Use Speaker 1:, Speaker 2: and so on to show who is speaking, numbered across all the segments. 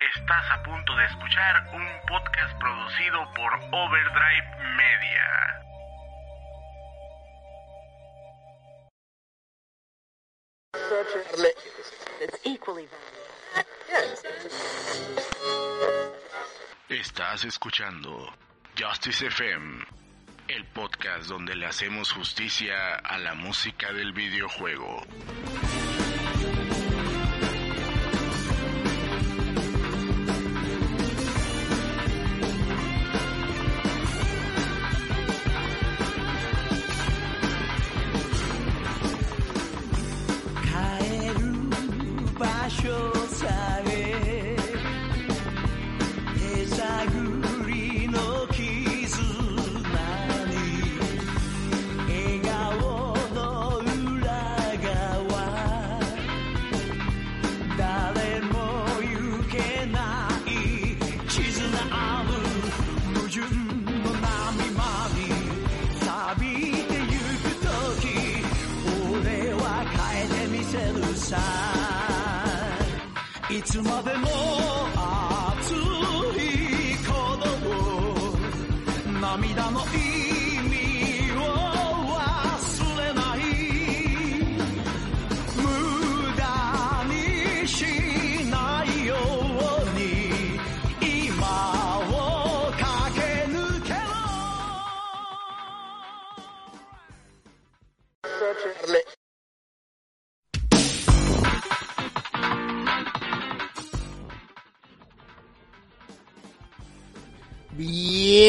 Speaker 1: Estás a punto de escuchar un podcast producido por Overdrive Media. Estás escuchando Justice FM, el podcast donde le hacemos justicia a la música del videojuego.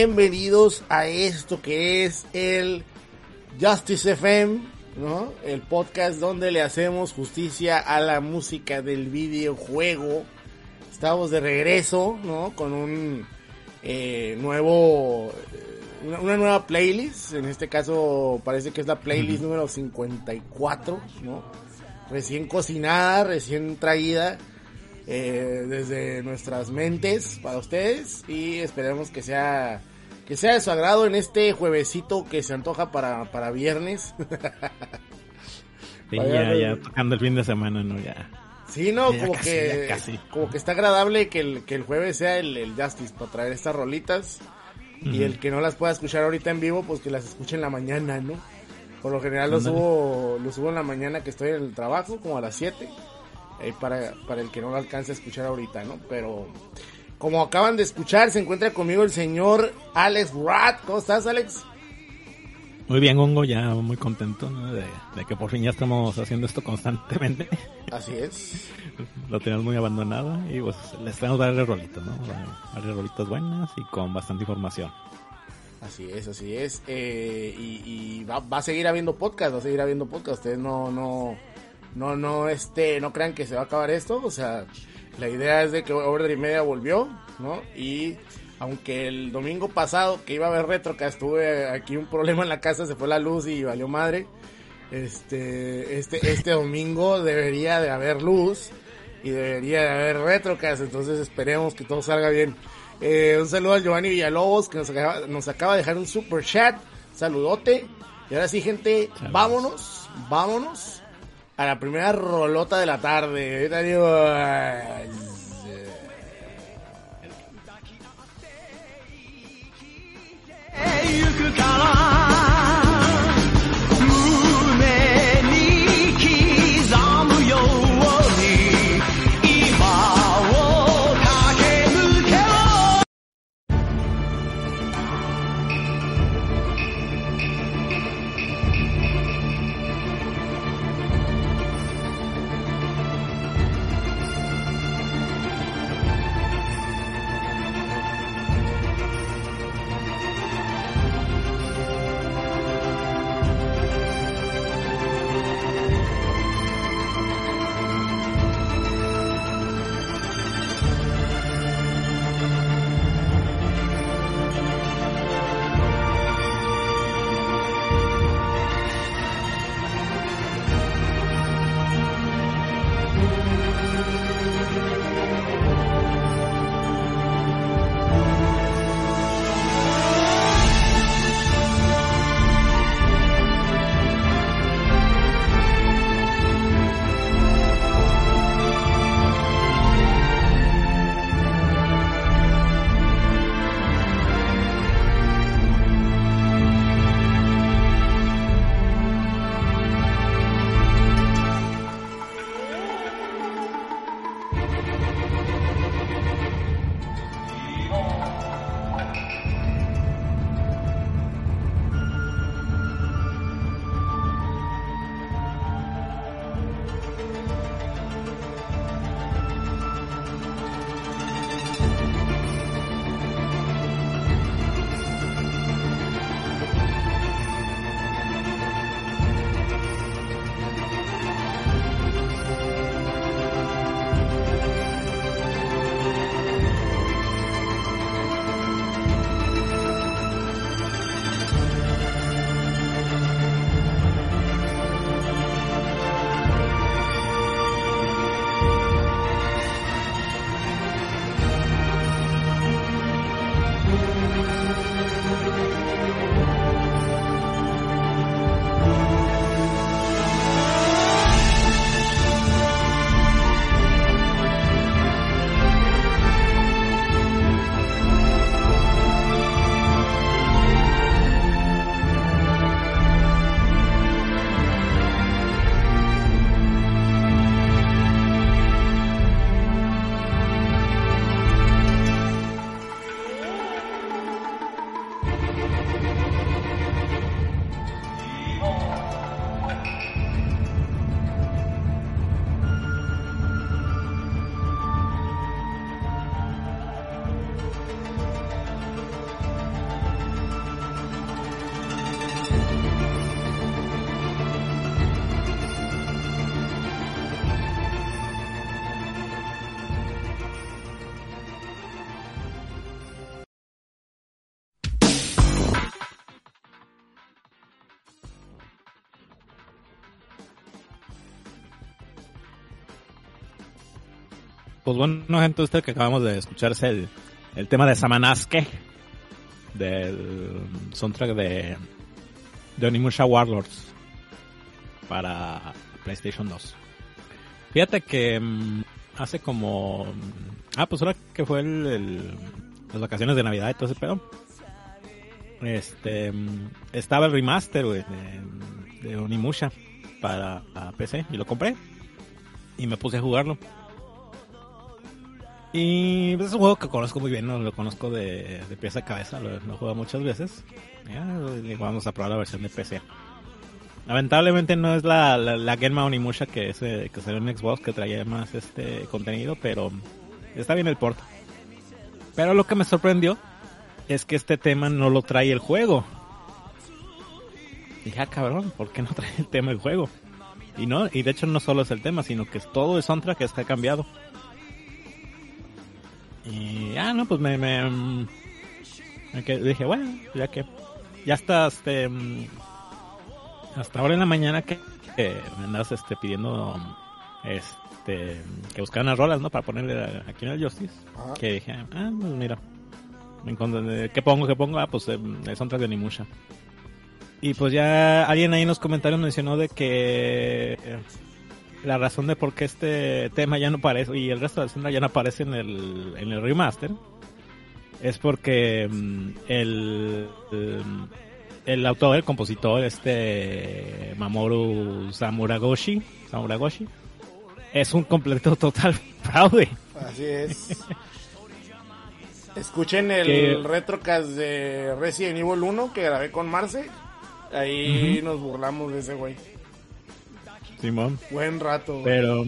Speaker 2: Bienvenidos a esto que es el Justice FM, ¿no? El podcast donde le hacemos justicia a la música del videojuego. Estamos de regreso, ¿no? Con un eh, nuevo, eh, una, una, nueva playlist. En este caso parece que es la playlist número 54, ¿no? Recién cocinada, recién traída eh, desde nuestras mentes para ustedes y esperemos que sea que sea de su agrado en este juevesito que se antoja para, para viernes.
Speaker 3: Sí, ya, ya tocando el fin de semana, ¿no? Ya.
Speaker 2: Sí, no,
Speaker 3: Ya
Speaker 2: como
Speaker 3: casi,
Speaker 2: que
Speaker 3: ya casi.
Speaker 2: como que está agradable que el, que el jueves sea el, el Justice para traer estas rolitas y el que no las pueda escuchar ahorita en vivo, pues que las escuche en la mañana, ¿no? Por lo general lo
Speaker 3: Ándale.
Speaker 2: subo, lo subo en la mañana que estoy en el trabajo, como a las 7, eh, para, para el que no lo alcance a escuchar ahorita, ¿no? Pero como acaban de escuchar, se encuentra conmigo el señor Alex Rat. ¿Cómo estás, Alex?
Speaker 3: Muy bien, Hongo, ya muy contento ¿no? de, de que por fin ya estamos haciendo esto constantemente.
Speaker 2: Así es.
Speaker 3: Lo teníamos muy abandonado y pues les tenemos varias rolitas, ¿no? Varias rolitas buenas y con bastante información.
Speaker 2: Así es, así es. Eh, y y va, va a seguir habiendo podcast, va a seguir habiendo podcast. Ustedes no, no, no, no, este, no crean que se va a acabar esto. O sea, la idea es de que Order y Media volvió, ¿no? Y aunque el domingo pasado que iba a haber Retrocast, tuve aquí un problema en la casa, se fue la luz y valió madre. Este, este, este domingo debería de haber luz y debería de haber Retrocast, entonces esperemos que todo salga bien. Eh, un saludo al Giovanni Villalobos que nos acaba, nos acaba de dejar un super chat. Saludote. Y ahora sí, gente,
Speaker 3: Saludos.
Speaker 2: vámonos, vámonos a la primera rolota de la tarde.
Speaker 3: Pues bueno, gente, usted que acabamos de escuchar es el, el tema de Samanaske, del soundtrack de, Onimusha Warlords para PlayStation 2. Fíjate que mm, hace como... Ah, pues ahora que fue el, las vacaciones de Navidad y todo ese pedo. Este... mm, Estaba el remaster, de, de Onimusha para PC y lo compré. Y me puse a jugarlo. Y pues, es un juego que conozco muy bien, ¿no? lo conozco de, de pieza a cabeza, lo, he jugado muchas veces. Ya, vamos a probar la versión de PC. Lamentablemente no es la, la, la Genma Onimusha que, es, que salió en Xbox que traía más este contenido, pero está bien el port. Pero lo que me sorprendió es que este tema no lo trae el juego. Dije, ah, cabrón, ¿por qué no trae el tema el juego? Y no, y de hecho no solo es el tema, sino que todo el soundtrack está cambiado. Y ah, no, pues me, me, mm, me quedé- dije, bueno, ya que ya hasta este mm, hasta ahora en la mañana que, que me andas este pidiendo este que buscaran las rolas, ¿no? Para ponerle aquí en el Justice.
Speaker 2: Ajá.
Speaker 3: Que dije, ah, pues mira, encontré- ¿qué pongo? ¿Qué pongo? Ah, pues eh, el soundtrack de Onimusha. Y pues ya alguien ahí en los comentarios mencionó de que eh, la razón de por qué este tema ya no aparece y el resto del soundtrack ya no aparece en el, en el remaster es porque mm, el, el, el autor, el compositor, este Mamoru Samuragoshi, Samuragoshi, es un completo total fraude.
Speaker 2: Así es. Escuchen el
Speaker 3: Que-
Speaker 2: retrocast de Resident Evil 1 que grabé con Marce. Ahí nos burlamos de ese güey.
Speaker 3: Simón.
Speaker 2: Buen rato. güey.
Speaker 3: Pero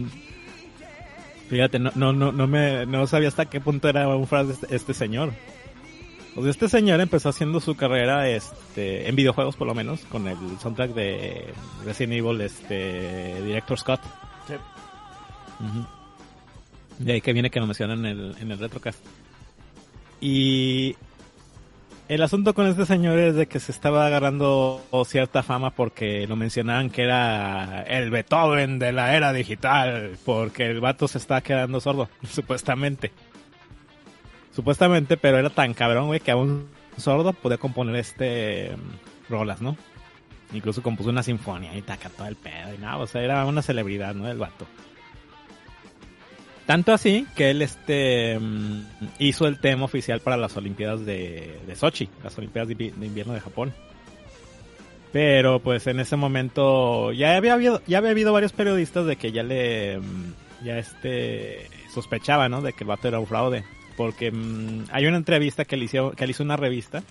Speaker 3: fíjate, no, no, no, no me no sabía hasta qué punto era un fraude este, este señor. O sea, este señor empezó haciendo su carrera este en videojuegos por lo menos con el soundtrack de Resident Evil este Director Scott.
Speaker 2: Sí.
Speaker 3: De ahí que viene que lo mencionan en el, en el retrocast. Y el asunto con este señor es de que se estaba agarrando cierta fama porque lo mencionaban que era el Beethoven de la era digital, porque el vato se está quedando sordo, supuestamente. Supuestamente, pero era tan cabrón, güey, que a un sordo podía componer este mm, rolas, ¿no? Incluso compuso una sinfonía y taca todo el pedo y nada, o sea, era una celebridad, ¿no? El vato. Tanto así que él este mm, hizo el tema oficial para las Olimpiadas de, de Sochi, las Olimpiadas de, invi- de invierno de Japón. Pero pues en ese momento ya había habido, ya había habido varios periodistas de que ya le mm, ya este sospechaba, ¿no? De que el vato era un fraude. Porque mm, hay una entrevista que le hizo, que le hizo una revista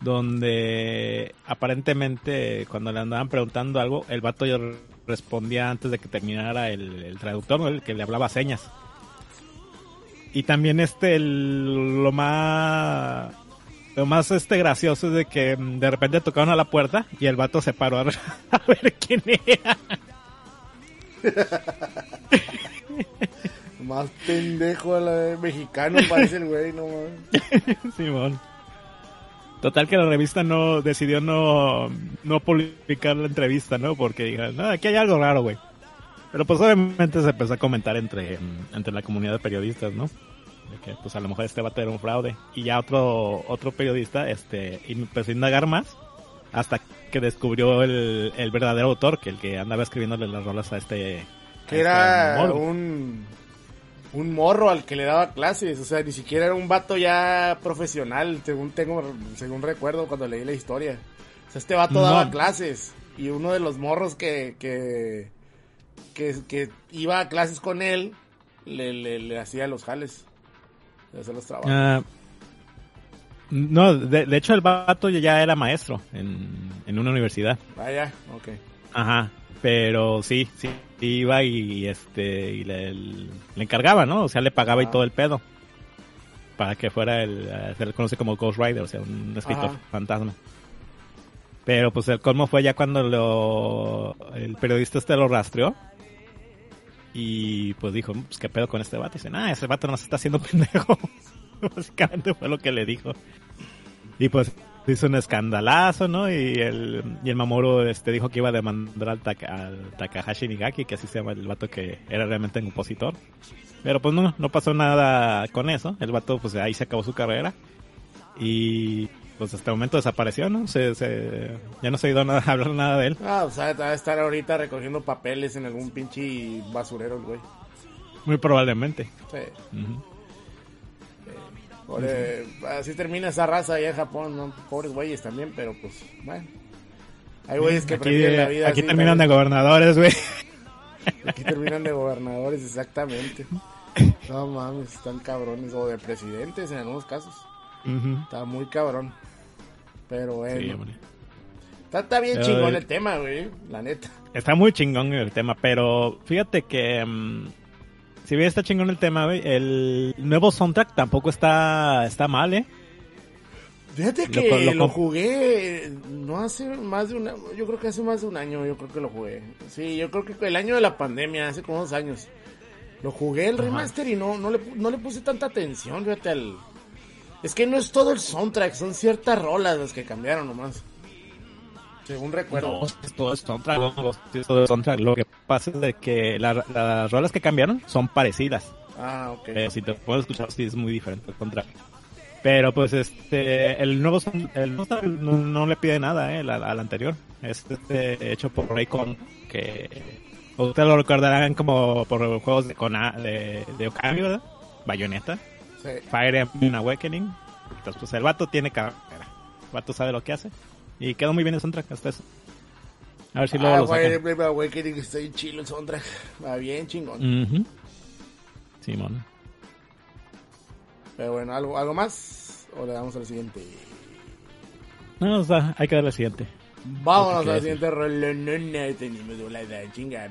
Speaker 3: donde aparentemente cuando le andaban preguntando algo, el vato ya respondía antes de que terminara el, el traductor, ¿no? el que le hablaba señas. Y también este, el- lo más, lo más este gracioso es de que mm, de repente tocaron a la puerta y el vato se paró a, a ver quién era.
Speaker 2: Más pendejo a la de mexicano parece el güey, no mames.
Speaker 3: Simón. Total que la revista no decidió no, no publicar la entrevista, ¿no? Porque dijeron, no, aquí hay algo raro, güey. Pero pues obviamente se empezó a comentar entre, entre la comunidad de periodistas, ¿no? De que pues a lo mejor este vato era un fraude. Y ya otro, otro periodista, este, y empezó a indagar más hasta que descubrió el, el verdadero autor, que el que andaba escribiéndole las rolas a este...
Speaker 2: Que
Speaker 3: a
Speaker 2: era
Speaker 3: este
Speaker 2: un, un morro al que le daba clases. O sea, ni siquiera era un vato ya profesional, según tengo, según recuerdo cuando leí la historia. O sea, este vato
Speaker 3: No.
Speaker 2: daba clases. Y uno de los morros que, que, que, que iba a clases con él, le, le, le hacía los jales. Le hacía los trabajos.
Speaker 3: Ah, no, de, de hecho el vato ya era maestro en, en una universidad.
Speaker 2: Vaya, ok.
Speaker 3: Ajá, pero sí, sí, iba y este y le, le encargaba, ¿no? O sea, le pagaba y
Speaker 2: Ah.
Speaker 3: todo el pedo. Para que fuera el, eh, se le conoce como Ghost Rider, o sea, un escritor
Speaker 2: Ajá.
Speaker 3: fantasma. Pero pues el colmo fue ya cuando lo, el periodista este lo rastreó. Y pues dijo, pues qué pedo con este vato. Y dice, ah, ese vato nos está haciendo pendejo. Básicamente fue lo que le dijo. Y pues hizo un escandalazo, ¿no? Y el, y el Mamoru este, dijo que iba a demandar al, al Takahashi Nigaki, que así se llama el vato que era realmente un compositor. Pero pues no, no pasó nada con eso. El vato pues ahí se acabó su carrera. Y pues hasta el momento desapareció, ¿no? Se, se, ya no se ha ido a hablar nada de él.
Speaker 2: Ah, o sea, va a estar ahorita recogiendo papeles en algún pinche basurero el güey.
Speaker 3: Muy probablemente.
Speaker 2: Sí. Eh, así termina esa raza allá en Japón, ¿no? Pobres güeyes también, pero pues, bueno. Hay güeyes que
Speaker 3: aquí,
Speaker 2: prefieren la vida
Speaker 3: Aquí terminan de gobernadores, güey.
Speaker 2: Aquí terminan de gobernadores, exactamente. No mames, están cabrones. O de presidentes en algunos casos. Está muy cabrón. Pero bueno. está, está, bien chingón el tema, güey. La neta.
Speaker 3: Está muy chingón el tema, pero fíjate que. Um, si bien está chingón el tema, güey, el nuevo soundtrack tampoco está, está mal, ¿eh?
Speaker 2: Fíjate que lo, lo, jugué no hace más de una, yo creo que hace más de un año, yo creo que lo jugué. Sí, yo creo que el año de la pandemia, hace como dos años. Lo jugué el remaster y no, no le, no le puse tanta atención, fíjate al... Es que no es todo el soundtrack, son ciertas rolas las que cambiaron nomás. Según recuerdo.
Speaker 3: No, es todo el soundtrack, es todo el soundtrack. Lo que pasa es de que la, las rolas que cambiaron son parecidas.
Speaker 2: Ah, ok.
Speaker 3: Eh, si te puedes escuchar, sí es muy diferente el soundtrack. Pero pues este, el nuevo, el nuevo no, no, le pide nada eh, al, al anterior. Es este, hecho por Raycon, que ustedes lo recordarán como por juegos de, Kona, de, de Okami, ¿verdad? Bayonetta,
Speaker 2: sí.
Speaker 3: Fire Emblem Awakening. Entonces pues el vato tiene carrera. El vato sabe lo que hace. Y quedó muy bien el soundtrack hasta eso. A ver si luego
Speaker 2: ah,
Speaker 3: lo sacan.
Speaker 2: Güey, güey, que está bien chido el soundtrack. Va bien chingón.
Speaker 3: Uh -huh. Simón.
Speaker 2: Pero bueno, ¿algo, ¿algo más? ¿O le damos al siguiente?
Speaker 3: No, o sea, hay que darle al siguiente.
Speaker 2: Vámonos al siguiente rolón. Tenemos una chinga.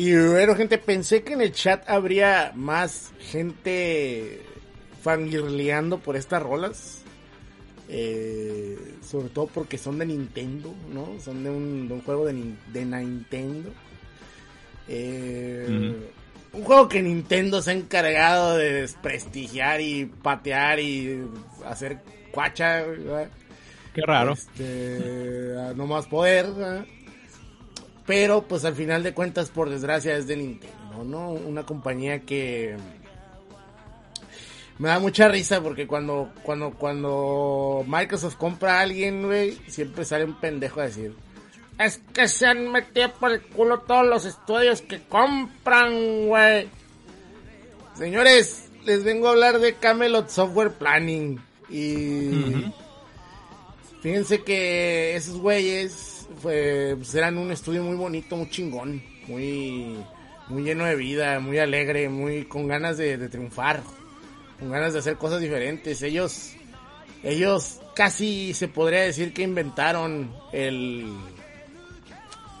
Speaker 2: Y bueno, gente, pensé que en el chat habría más gente fangirleando por estas rolas. Eh, sobre todo porque son de Nintendo, ¿no? Son de un, juego de, de Nintendo. Eh, un juego que Nintendo se ha encargado de desprestigiar y patear y hacer cuacha.
Speaker 3: Qué raro.
Speaker 2: Este, no más poder. Pero pues al final de cuentas, por desgracia, es de Nintendo, ¿no? Una compañía que me da mucha risa porque cuando, cuando, cuando Microsoft compra a alguien, güey, siempre sale un pendejo a decir, es que se han metido por el culo todos los estudios que compran, güey. Señores, les vengo a hablar de Camelot Software Planning. Y fíjense que esos güeyes pues, eran un estudio muy bonito, muy chingón, muy, muy lleno de vida, muy alegre, muy con ganas de, triunfar con ganas de hacer cosas diferentes. Ellos, ellos casi se podría decir que inventaron el,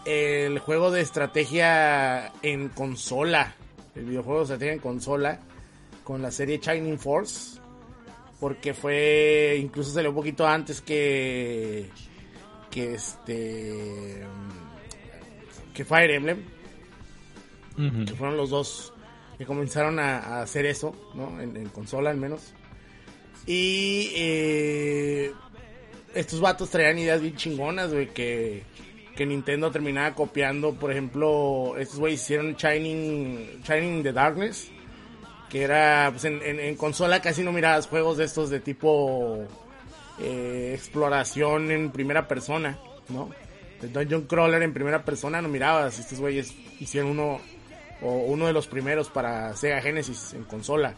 Speaker 2: el juego de estrategia en consola, el videojuego de estrategia en consola, con la serie Shining Force, porque fue, incluso salió un poquito antes que, que este, que Fire Emblem, que fueron los dos que comenzaron a, hacer eso, ¿no? En, consola al menos. Y eh, estos vatos traían ideas bien chingonas, güey, que, que Nintendo terminaba copiando. Por ejemplo, estos güeyes hicieron Shining, Shining the Darkness, que era, pues en, consola casi no mirabas juegos de estos de tipo eh, exploración en primera persona, ¿no? De Dungeon Crawler en primera persona no mirabas. Estos güeyes hicieron uno o uno de los primeros para Sega Genesis en consola.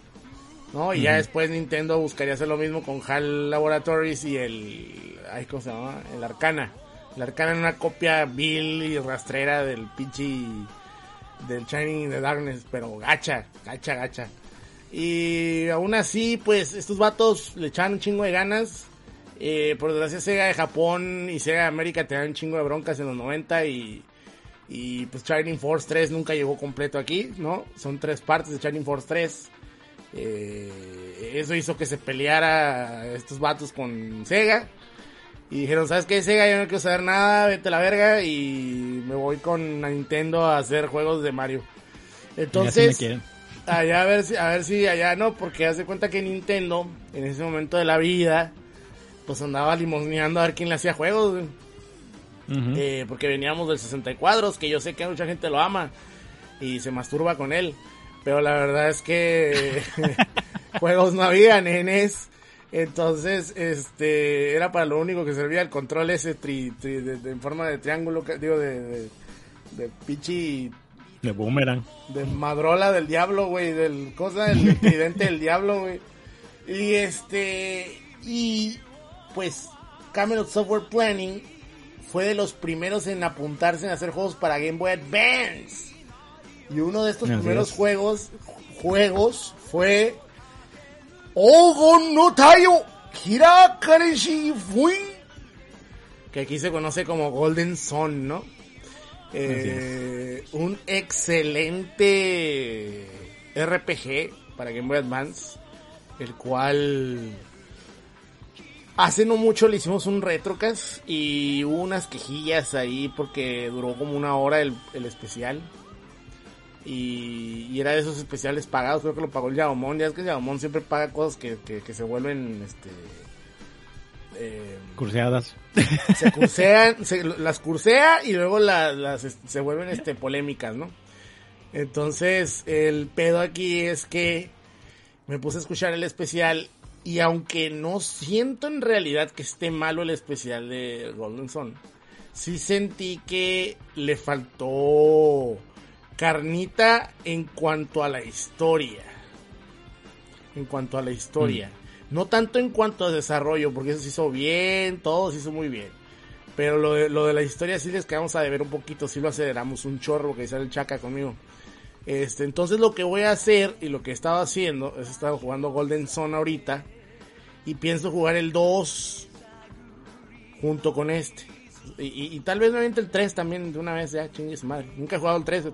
Speaker 2: ¿no? Y ya después Nintendo buscaría hacer lo mismo con HAL Laboratories y el. Ay, ¿Cómo se llama? El Arcana. El Arcana en una copia vil y rastrera del pinche. Del Shining in the Darkness, pero gacha, gacha, gacha. Y aún así, pues estos vatos le echaban un chingo de ganas. Eh, por desgracia, Sega de Japón y Sega de América te dan un chingo de broncas en los 90 y y pues Shining Force 3 nunca llegó completo aquí, ¿no? Son tres partes de Shining Force 3. Eh, eso hizo que se peleara estos vatos con Sega. Y dijeron, ¿sabes qué, Sega? Yo no quiero saber nada, vete a la verga. Y me voy con Nintendo a hacer juegos de Mario. Entonces, allá a ver si, a ver si allá no, porque hace cuenta que Nintendo, en ese momento de la vida, pues andaba limosneando a ver quién le hacía juegos. Eh, porque veníamos del 60 cuadros, que yo sé que mucha gente lo ama y se masturba con él, pero la verdad es que juegos no había, nenes. Entonces, este, era para lo único que servía el control ese tri, de, en forma de triángulo, digo, de, de, de pichi.
Speaker 3: De boomerang.
Speaker 2: De madrola del diablo, güey, del cosa, del tridente del diablo, güey. Y este, y pues, Camelot Software Planning fue de los primeros en apuntarse en hacer juegos para Game Boy Advance. Y uno de estos primeros juegos, juegos fue Ogo no Tayo Fui. Que aquí se conoce como Golden Sun, ¿no? Eh, un excelente RPG para Game Boy Advance, el cual Hace no mucho le hicimos un retrocast y hubo unas quejillas ahí porque duró como una hora el, especial. Y, era de esos especiales pagados, creo que lo pagó el Yabomón. Ya es que el Yabomón siempre paga cosas que, se vuelven este
Speaker 3: eh, curseadas.
Speaker 2: Se cursean, las cursea y luego las, se vuelven este polémicas, ¿no? Entonces, el pedo aquí es que me puse a escuchar el especial y aunque no siento en realidad que esté malo el especial de Golden Sun, sí sentí que le faltó carnita en cuanto a la historia. En cuanto a la historia. Mm. No tanto en cuanto a desarrollo, porque eso se hizo bien, todo se hizo muy bien. Pero lo de, lo de la historia sí les quedamos a deber un poquito, sí lo aceleramos un chorro, que sale el chaca conmigo. Este, entonces lo que voy a hacer y lo que he estado haciendo es estado jugando Golden Sun ahorita y pienso jugar el 2 junto con este. Y, tal vez me el 3 también de una vez, ya chingues madre. Nunca he jugado el 3,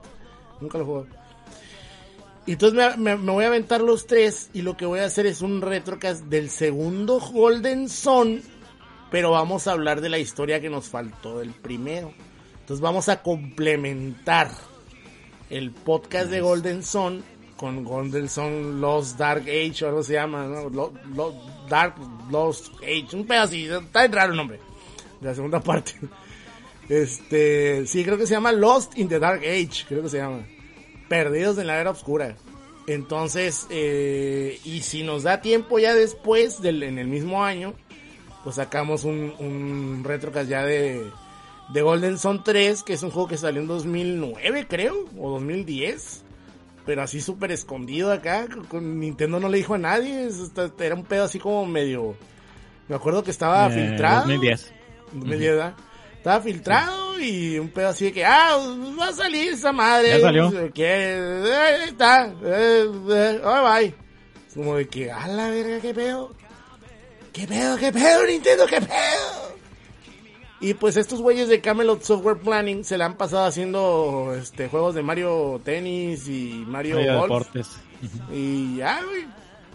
Speaker 2: Nunca lo he jugado. Y entonces me, voy a aventar los tres y lo que voy a hacer es un retrocast del segundo Golden Sun, pero vamos a hablar de la historia que nos faltó del primero. Entonces vamos a complementar el podcast de Golden Sun con Golden Sun Lost Dark Age o algo se llama, ¿no? Dark Lost Age, un pedacito, está raro el nombre, de la segunda parte. Este, sí, creo que se llama Lost in the Dark Age, creo que se llama. Perdidos en la era oscura. Entonces, eh, y si nos da tiempo ya después, del, en el mismo año, pues sacamos un, un retrocast ya de, de Golden Sun 3, que es un juego que salió en 2009, creo, o 2010. Pero así súper escondido acá. Con Nintendo no le dijo a nadie. Era un pedo así como medio. Me acuerdo que estaba eh, filtrado.
Speaker 3: 2010.
Speaker 2: 2010, ¿verdad? Estaba filtrado y un pedo así de que, ah, va a salir esa madre.
Speaker 3: Ya salió.
Speaker 2: Que, eh, está, eh, eh, bye. Como de que, a la verga, qué pedo. ¿Qué pedo, qué pedo, Nintendo, qué pedo? Y pues estos güeyes de Camelot Software Planning se la han pasado haciendo este juegos de Mario Tennis y Mario, Golf. Y ya, güey.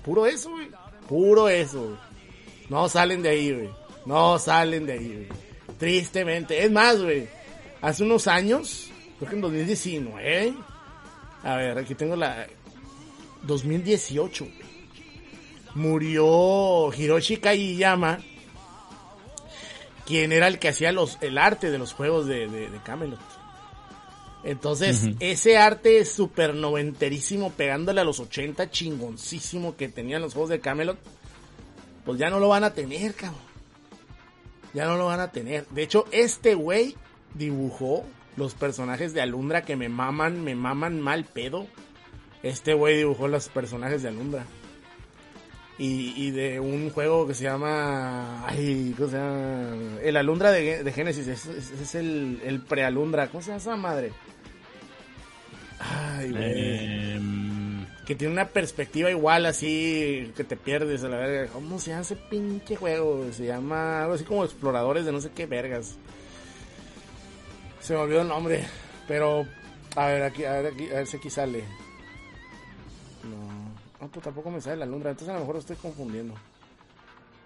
Speaker 2: Puro eso, güey. Puro eso, No salen de ahí, güey. No salen de ahí, güey. Tristemente. Es más, güey. Hace unos años, creo que en 2019. A ver, aquí tengo la. 2018, Murió Hiroshi Kageyama quien era el que hacía los, el arte de los juegos de, de, Camelot. Entonces, ese arte súper noventerísimo, pegándole a los 80, chingoncísimo que tenían los juegos de Camelot, pues ya no lo van a tener, cabrón. Ya no lo van a tener. De hecho, este güey dibujó los personajes de Alundra que me maman, me maman mal pedo. Este güey dibujó los personajes de Alundra y, de un juego que se llama. Ay, ¿cómo se llama? El Alundra de, de Genesis. Ese es, el, el prealundra. ¿Cómo se llama esa madre? Ay, güey. Em, que tiene una perspectiva igual así que te pierdes a la verga. ¿Cómo se llama ese pinche juego? Se llama algo así como Exploradores de no sé qué vergas. Se me olvidó el nombre. Pero, a ver, aquí, a ver, aquí, a ver si aquí sale. No, pues tampoco me sale la Lundra, entonces a lo mejor lo estoy confundiendo.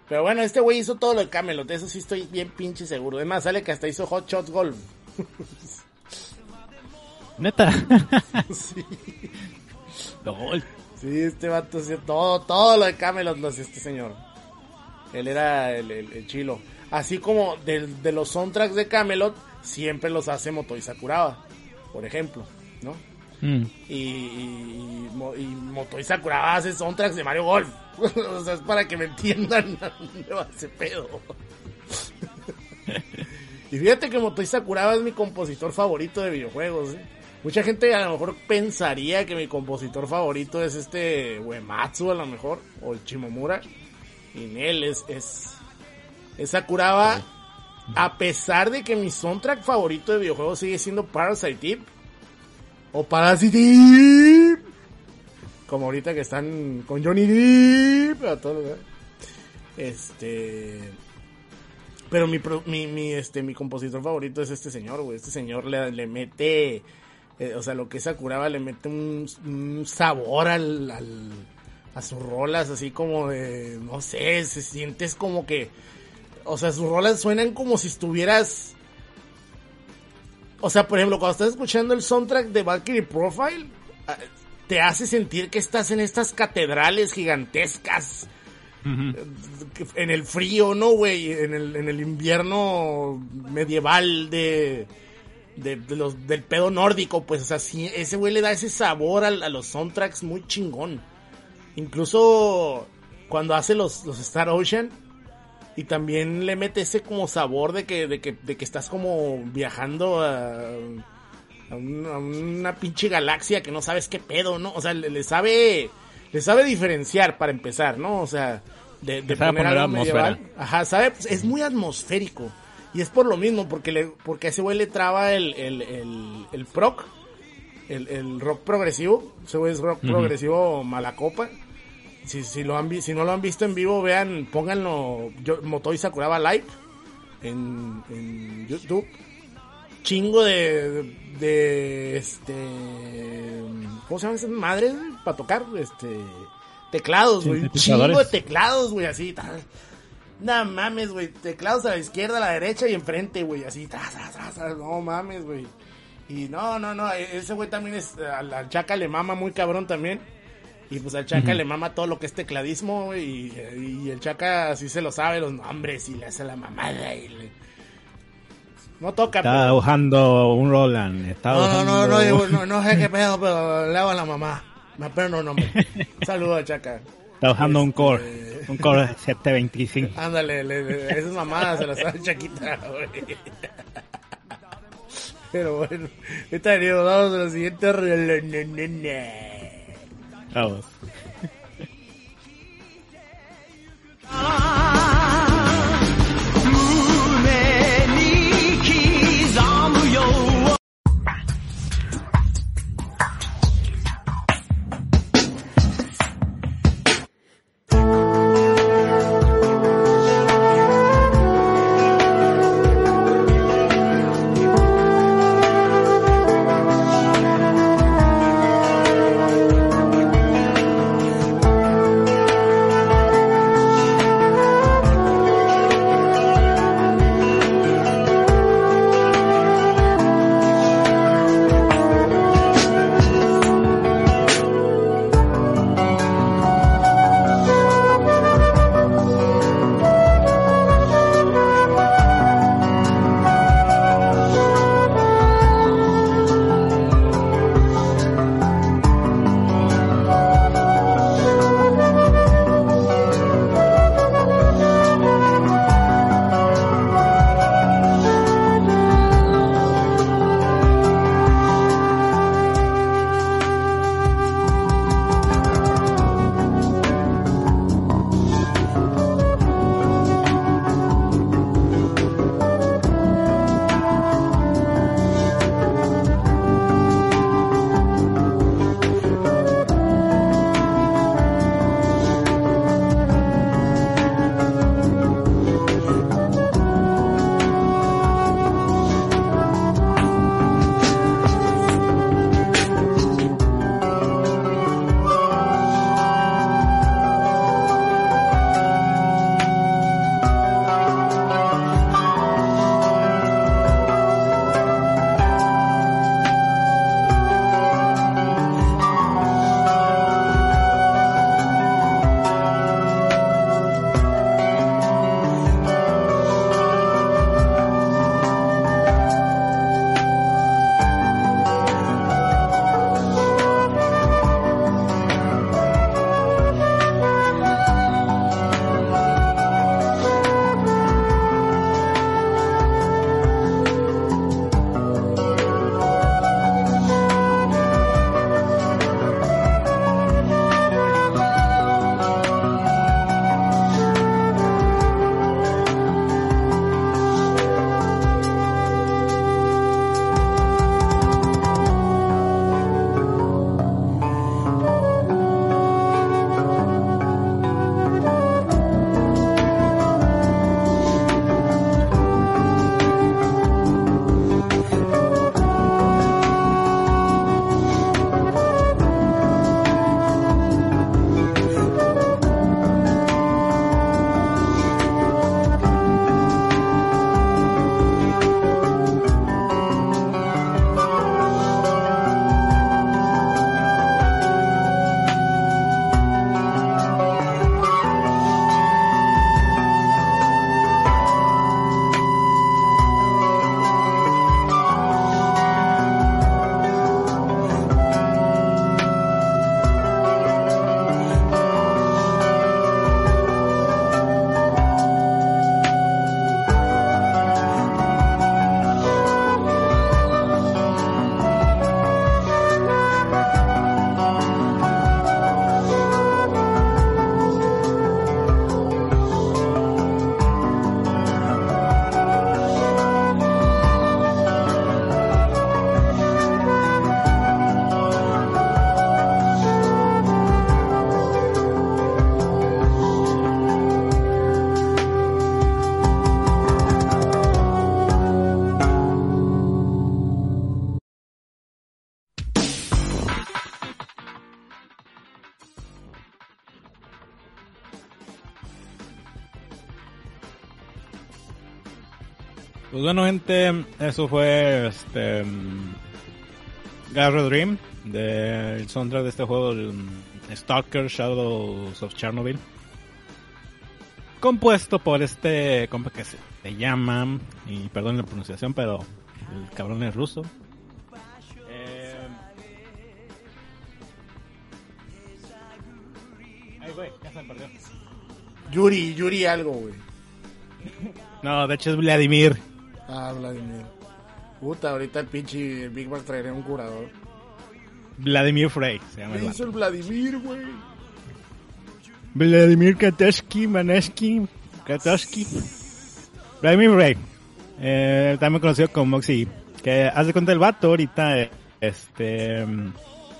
Speaker 2: Pero bueno, este güey hizo todo lo de Camelot, eso sí estoy bien pinche seguro. Además, sale que hasta hizo Hot Shot Golf.
Speaker 3: Neta.
Speaker 2: sí. Sí, este vato hacía todo, todo lo de Camelot lo hacía este señor. Él era el, chilo. Así como de, de, los soundtracks de Camelot, siempre los hace Motoi Sakuraba, por ejemplo, ¿no? Mm. Y, y, y, Motoi Sakuraba hace soundtracks de Mario Golf. o sea, es para que me entiendan dónde va ese pedo. y fíjate que Motoi Sakuraba es mi compositor favorito de videojuegos. ¿eh? Mucha gente a lo mejor pensaría que mi compositor favorito es este Uematsu a lo mejor, o el Chimomura. Y él es, es, es Sakuraba. A pesar de que mi soundtrack favorito de videojuegos sigue siendo Parasite Eve o Parasite como ahorita que están con Johnny Depp a todo este pero mi, mi, mi, este mi compositor favorito es este señor güey. Este señor le, le mete eh, o sea lo que es Sakuraba le mete un, sabor al, al, a sus rolas así como de no sé se sientes como que o sea sus rolas suenan como si estuvieras o sea, por ejemplo, cuando estás escuchando el soundtrack de Valkyrie Profile, ah, te hace sentir que estás en estas catedrales gigantescas. En el frío, ¿no, güey? En el, en el invierno medieval de, de, los, del pedo nórdico, pues, o sea, sí, ese güey le da ese sabor a, a, los soundtracks muy chingón. Incluso cuando hace los, los Star Ocean, y también le mete ese como sabor de que, de que, de que estás como viajando a, a, una, pinche galaxia que no sabes qué pedo, ¿no? O sea, le, sabe, le sabe diferenciar para empezar, ¿no? O sea, de, de poner algo medieval. Ajá, sabe, pues, es muy atmosférico. Y es por lo mismo, porque le, porque a ese güey le traba el, el, el, el proc, el, el rock progresivo. Ese güey es rock progresivo malacopa si, si, lo han, si no lo han visto en vivo, vean, pónganlo yo, Motoi Sakuraba Live en, en YouTube. chingo de, de, este, ¿cómo se llaman esas madres, Para tocar, este, teclados, güey. Un chingo de teclados, güey, así, tal. No mames, güey. Teclados a la izquierda, a la derecha y enfrente, güey. Así, no mames, güey. Y no, no, no. e-, Ese güey también es. Al Chaca le mama muy cabrón también. Y pues al Chaca le mama todo lo que es tecladismo. Y, y, el Chaca sí se lo sabe, los nombres y le hace la mamada. Y le... No toca,
Speaker 3: Está pero... usando un Roland. Está
Speaker 2: no, no, no, no, no, no, sé qué pedo, pero le hago a la mamá. Me aprendo el nombre. Saludos, Chaca.
Speaker 3: Está este... un core. Un core 725.
Speaker 2: Ándale, le, le, esas mamadas se las sabe Chaquita, güey. Pero bueno, está bien, vamos a la siguiente.
Speaker 3: Vamos. Oh. bueno, gente, eso fue este. mm, Garro Dream, del soundtrack de este juego, el mm, Stalker Shadows of Chernobyl. Compuesto por este compa que se, se llama, y perdón la pronunciación, pero el cabrón es ruso. Eh, Ay, güey, ya se me perdió.
Speaker 2: Yuri, Yuri algo, güey.
Speaker 3: No, de hecho es Vladimir.
Speaker 2: Ah, Vladimir. Puta, ahorita el pinche el Big Mac traería un curador.
Speaker 3: Vladimir Frey se llama
Speaker 2: ¿Qué
Speaker 3: vato.
Speaker 2: hizo el Vladimir, güey?
Speaker 3: Vladimir Katashki, Maneski, Katashki. Vladimir Frey. Eh, también conocido como Moxie. Que hace cuenta el vato ahorita, este,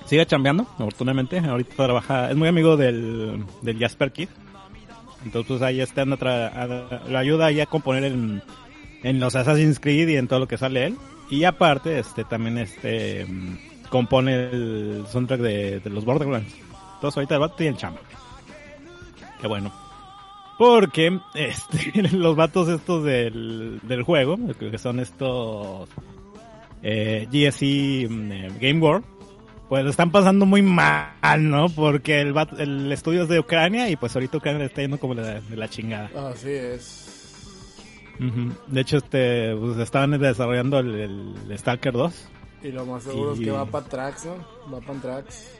Speaker 3: sigue chambeando, afortunadamente. Ahorita trabaja, es muy amigo del, del Jasper Kid. Entonces pues ahí está, anda lo ayuda ahí a componer en, en los Assassin's Creed y en todo lo que sale él. Y aparte, este, también este, compone el soundtrack de, los Borderlands. Entonces ahorita el vato tiene chamba. Qué bueno. Porque este, los vatos estos del, del juego, que son estos eh, GSE mm, eh, Game World, pues están pasando muy mal, ¿no? Porque el, el estudio es de Ucrania y pues ahorita Ucrania le está yendo como de, de la chingada.
Speaker 2: Así es.
Speaker 3: De hecho, este, pues estaban desarrollando el, el Stalker 2.
Speaker 2: Y lo más seguro
Speaker 3: Y-
Speaker 2: es que va para Trax, ¿no? Va para Trax.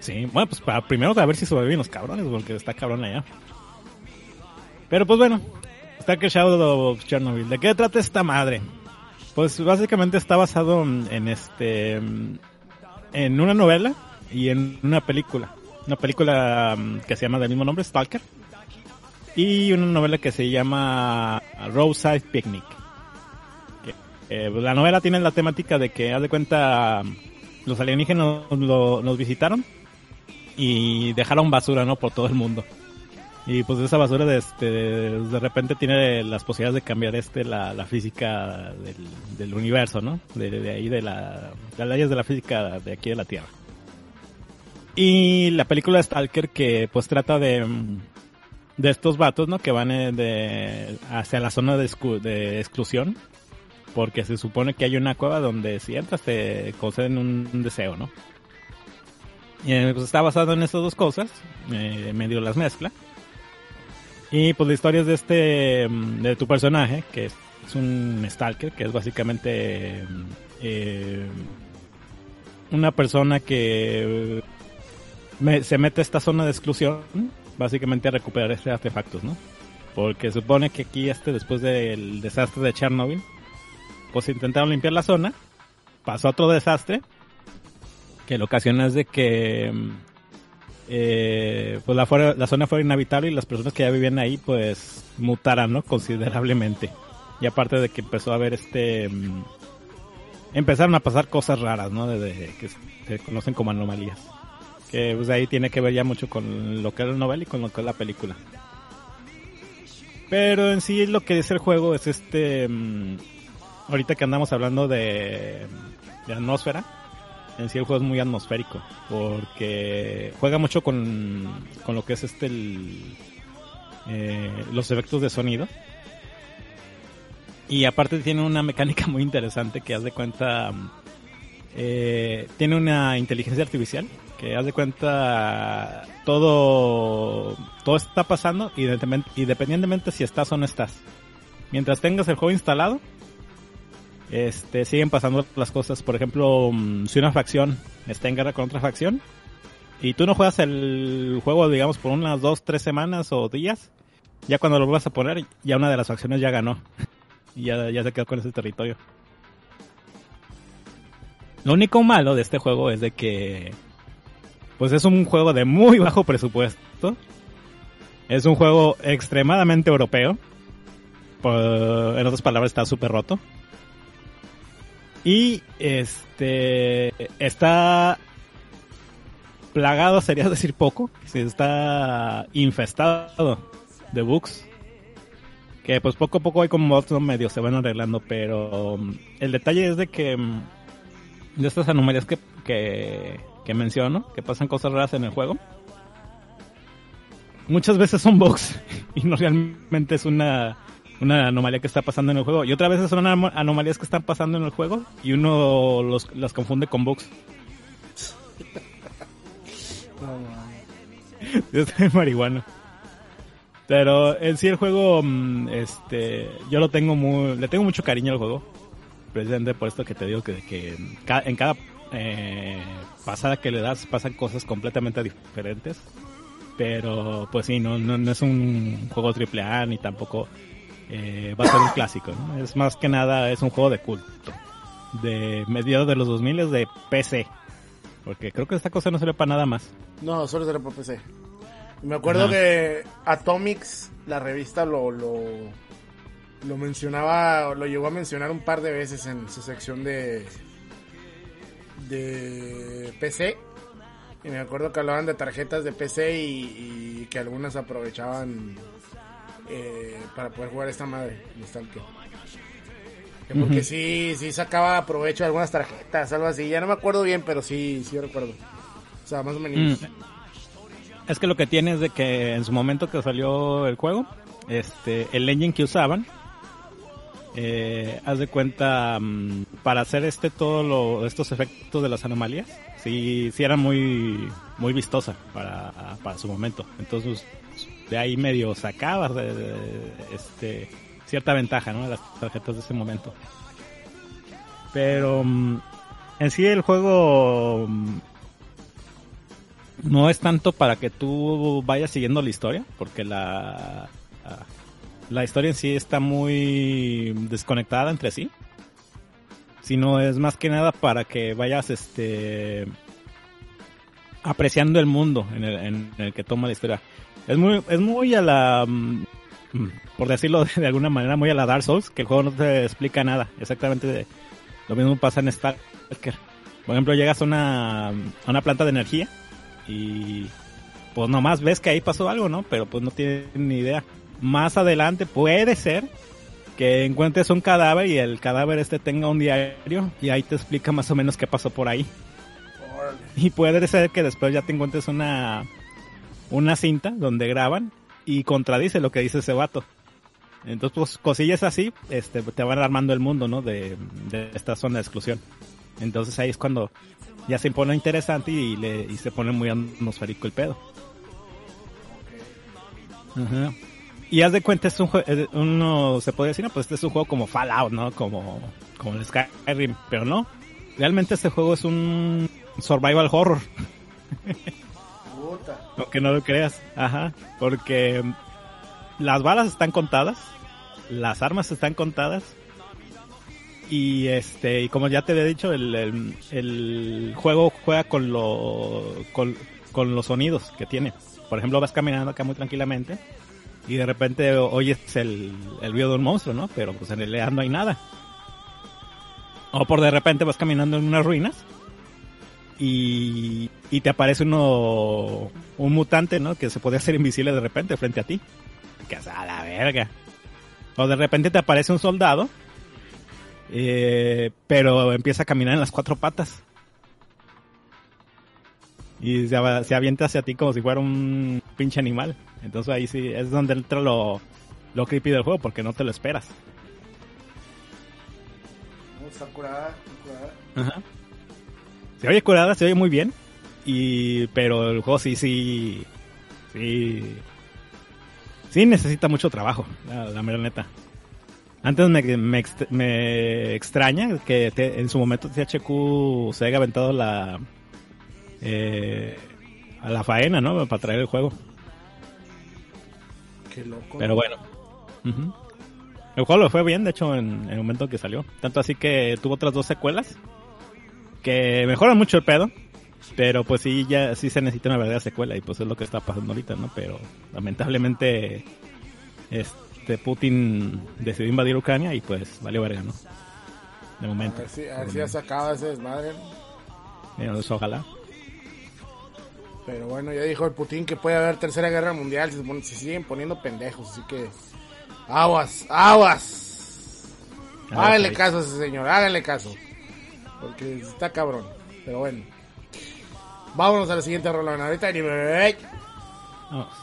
Speaker 3: Sí, bueno, pues para primero a ver si sobreviven los cabrones, porque está cabrón allá. Pero pues bueno, Stalker Shadow of Chernobyl. ¿De qué trata esta madre? Pues básicamente está basado en, este en una novela y en una película. Una película mm, que se llama del mismo nombre, Stalker. Y una novela que se llama Roadside Picnic. Eh, pues, la novela tiene la temática de que, haz de cuenta, los alienígenas lo- nos visitaron y dejaron basura, ¿no? Por todo el mundo. Y pues esa basura de, este, de repente tiene las posibilidades de cambiar este la, física del, universo, ¿no? De, ahí de, la, las leyes de la física de aquí de la Tierra. Y la película Stalker que pues trata de, mm, de estos vatos, ¿no? Que van eh, de, hacia la zona de, exclusión. Porque se supone que hay una cueva donde si entras te conceden un, deseo, ¿no? Y eh, pues está basado en estas dos cosas, eh, medio las mezcla. Y pues la historia es de este, mm, de tu personaje, que es, un stalker, que es básicamente mm, eh, una persona que se mete a esta zona de exclusión, básicamente a recuperar este artefactos, ¿no? Porque supone que aquí, este, después del desastre de Chernobyl, pues intentaron limpiar la zona, pasó otro desastre, que lo ocasiona es de que mm, eh, pues la, fuera- la zona fuera inhabitable y las personas que ya vivían ahí pues mutaran ¿no? considerablemente y aparte de que empezó a haber este mm, empezaron a pasar cosas raras no Desde que se conocen como anomalías que pues ahí tiene que ver ya mucho con lo que es la novela y con lo que es la película. Pero en sí lo que es el juego es este mm, ahorita que andamos hablando de, de atmósfera en sí el juego es muy atmosférico porque juega mucho con, con lo que es este el, eh, los efectos de sonido. Y aparte tiene una mecánica muy interesante que haz de cuenta eh, tiene una inteligencia artificial que haz de cuenta todo todo está pasando independientemente si estás o no estás mientras tengas el juego instalado este, siguen pasando las cosas. Por ejemplo, mm, si una facción está en guerra con otra facción y tú no juegas el juego, digamos, por unas dos, tres semanas o días, ya cuando lo vas a poner, ya una de las facciones ya ganó. y ya, ya se quedó con ese territorio. Lo único malo de este juego es de que, pues es un juego de muy bajo presupuesto. Es un juego extremadamente europeo. En otras palabras, está súper roto. Y este está plagado, sería decir poco, está infestado de bugs. Que pues poco a poco hay como mods medio se van arreglando, pero um, el detalle es de que um, de estas anomalías que, que, que menciono, que pasan cosas raras en el juego, muchas veces son bugs y no realmente es una una anomalía que está pasando en el juego. Y otra vez son anom- anomalías que están pasando en el juego y uno los, las confunde con bugs. Yo estoy marihuana. Pero en sí el juego, mm, este, yo lo tengo muy, le tengo mucho cariño al juego. Precisamente por esto que te digo que, que en cada eh, pasada que le das pasan cosas completamente diferentes. Pero pues sí, no, no, no es un juego triple A ni tampoco eh, va a ser un clásico. ¿no? Es más que nada, es un juego de culto. De mediados de los 2000 de PC. Porque creo que esta cosa no sirve para nada más.
Speaker 2: No, solo será por PC. Me acuerdo
Speaker 3: Ajá.
Speaker 2: que Atomics, la revista, lo, lo, lo mencionaba, lo llegó a mencionar un par de veces en su sección de, de PC. Y me acuerdo que hablaban de tarjetas de PC y, y que algunas aprovechaban eh, para poder jugar esta madre, Nostalgia. Porque
Speaker 3: Ujú.
Speaker 2: sí, sí sacaba provecho de algunas tarjetas, algo así. Ya no me acuerdo bien, pero sí, sí recuerdo. O sea, más o menos.
Speaker 3: Mm. Es que lo que tiene es de que en su momento que salió el juego, este, el engine que usaban, eh, haz de cuenta, mm, para hacer este todo lo, estos efectos de las anomalías, sí, sí era muy, muy vistosa para, para su momento. Entonces, de ahí medio sacabas de, este, cierta ventaja, ¿no? De las tarjetas de ese momento. Pero, mm, en sí el juego, mm, no es tanto para que tú vayas siguiendo la historia, porque la historia en sí está muy desconectada entre sí, sino es más que nada para que vayas este apreciando el mundo en el, en el que toma la historia. Es muy, es muy a la, mm, por decirlo de alguna manera, muy a la Dark Souls, que el juego no te explica nada. Exactamente lo mismo pasa en Stalker. Por ejemplo, llegas a una, a una planta de energía y pues nomás ves que ahí pasó algo, ¿no? Pero pues no tienes ni idea. Más adelante puede ser que encuentres un cadáver y el cadáver este tenga un diario y ahí te explica más o menos qué pasó por ahí. Y puede ser que después ya te encuentres una, una cinta donde graban y contradice lo que dice ese vato. Entonces, pues cosillas así, este, te van armando el mundo, ¿no? De, de esta zona de exclusión. Entonces ahí es cuando ya se pone interesante y, le, y se pone muy atmosférico el pedo. Ajá. Y haz de cuenta, es un juego, uno se puede decir, no, pues este es un juego como Fallout, ¿no? Como, como el Skyrim, pero no. Realmente este juego es un survival horror.
Speaker 2: Puta.
Speaker 3: Aunque no lo creas. Ajá. Porque las balas están contadas. Las armas están contadas. Y este, y como ya te había dicho, el, el, el juego juega con, lo, con, con los sonidos que tiene. Por ejemplo, vas caminando acá muy tranquilamente. Y de repente oyes el, el ruido de un monstruo, ¿no? Pero pues en realidad no hay nada. O por de repente vas caminando en unas ruinas y, y te aparece uno, un mutante, ¿no? Que se puede hacer invisible de repente frente a ti. Que es a la verga. O de repente te aparece un soldado, eh, pero empieza a caminar en las cuatro patas. Y se, avienta hacia ti como si fuera un pinche animal. Entonces ahí sí es donde entra lo, lo creepy del juego, porque no te lo esperas.
Speaker 2: No, está curada, está curada.
Speaker 3: Ajá. Se oye curada, se oye muy bien. Y, pero el juego sí, sí, sí, sí necesita mucho trabajo, la, la mera neta. Antes me, me, me extraña que te- en su momento THQ se haya aventado la, eh, a la faena, ¿no? Para traer el juego.
Speaker 2: Qué loco.
Speaker 3: Pero bueno. El juego lo fue bien, de hecho, en, en el momento que salió. Tanto así que tuvo otras dos secuelas. Que mejoran mucho el pedo. Pero pues sí, ya sí se necesita una verdadera secuela. Y pues es lo que está pasando ahorita, ¿no? Pero lamentablemente. Este Putin decidió invadir Ucrania y pues valió verga, ¿no? De momento.
Speaker 2: ver si, a ver si ya se acaba ese desmadre.
Speaker 3: eso ojalá.
Speaker 2: Pero bueno, ya dijo el Putin que puede haber tercera guerra mundial si se, siguen poniendo pendejos. Así que. Aguas, aguas.
Speaker 3: A ver,
Speaker 2: Háganle caso a ese señor, háganle caso. Porque está cabrón. Pero bueno. Vámonos a la siguiente rola. Ahorita ni me-
Speaker 3: Vamos.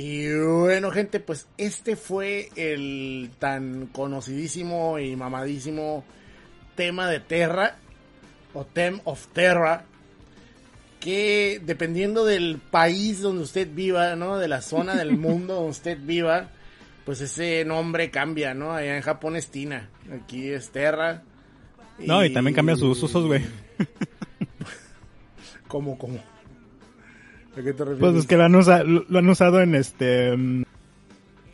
Speaker 2: Y bueno, gente, pues este fue el tan conocidísimo y mamadísimo tema de Terra, o Tem of Terra, que dependiendo del país donde usted viva, ¿no? De la zona del mundo donde usted viva, pues ese nombre cambia, ¿no? Allá en Japón es Tina, aquí es Terra.
Speaker 3: No, y también cambia sus usos, güey.
Speaker 2: ¿Cómo, cómo? ¿A qué te refieres?
Speaker 3: Pues es que lo han, usa- lo han usado en este.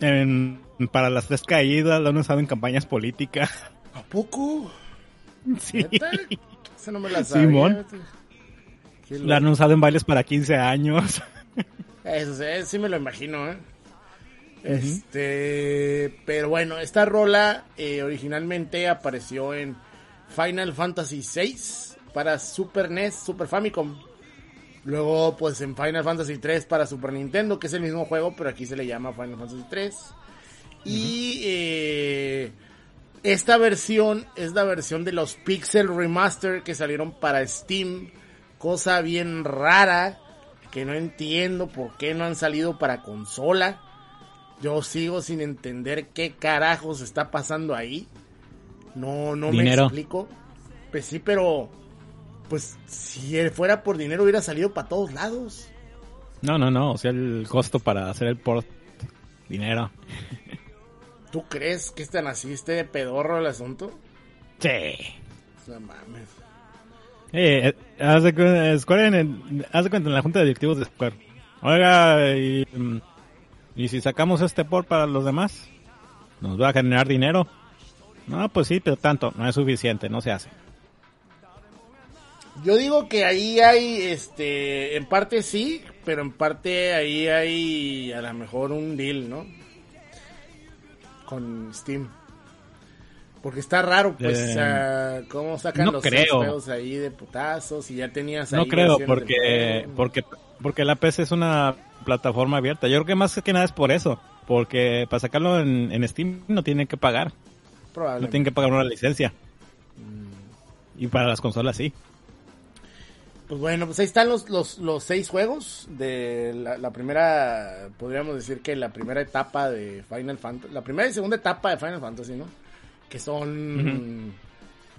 Speaker 3: En, para las tres caídas, lo han usado en campañas políticas.
Speaker 2: ¿A poco?
Speaker 3: Sí.
Speaker 2: ¿Neta? Esa no me la sabía.
Speaker 3: Simón.
Speaker 2: Qué
Speaker 3: Lo han usado en bailes para 15 años.
Speaker 2: Eso sí, sí me lo imagino, ¿eh? Este, pero bueno, esta rola eh, originalmente apareció en Final Fantasy VI para Super NES, Super Famicom. Luego, pues en Final Fantasy 3 para Super Nintendo, que es el mismo juego, pero aquí se le llama Final Fantasy 3. Y eh, esta versión es la versión de los Pixel Remaster que salieron para Steam. Cosa bien rara que no entiendo por qué no han salido para consola. Yo sigo sin entender qué carajos está pasando ahí. No, no me explico. Pues sí, pero pues si fuera por dinero hubiera salido para todos lados.
Speaker 3: No, no, no. O sea, el costo para hacer el port. Dinero.
Speaker 2: ¿Tú crees que es tan así, esté de pedorro el asunto?
Speaker 3: Sí.
Speaker 2: No mames.
Speaker 3: Eh, eh, haz de, el- haz de cuenta en la junta de directivos de Square. Oiga, y, mm, y si sacamos este port para los demás, nos va a generar dinero. No, pues sí, pero tanto, no es suficiente, no se hace.
Speaker 2: Yo digo que ahí hay, este, en parte sí, pero en parte ahí hay a lo mejor un deal, ¿no? Con Steam. Porque está raro, pues,
Speaker 3: Eh,
Speaker 2: o sea, cómo sacan
Speaker 3: no
Speaker 2: los
Speaker 3: creo.
Speaker 2: ahí de putazos y ya tenías ahí
Speaker 3: No creo, porque, porque, porque la PC es una plataforma abierta. Yo creo que más que nada es por eso. Porque para sacarlo en, en Steam no tienen que pagar. No tienen que pagar una licencia. Y para las consolas sí.
Speaker 2: Pues bueno, pues ahí están los, los, los seis juegos de la, la primera, podríamos decir que la primera etapa de Final Fantasy, la primera y segunda etapa de Final Fantasy, ¿no? Que son,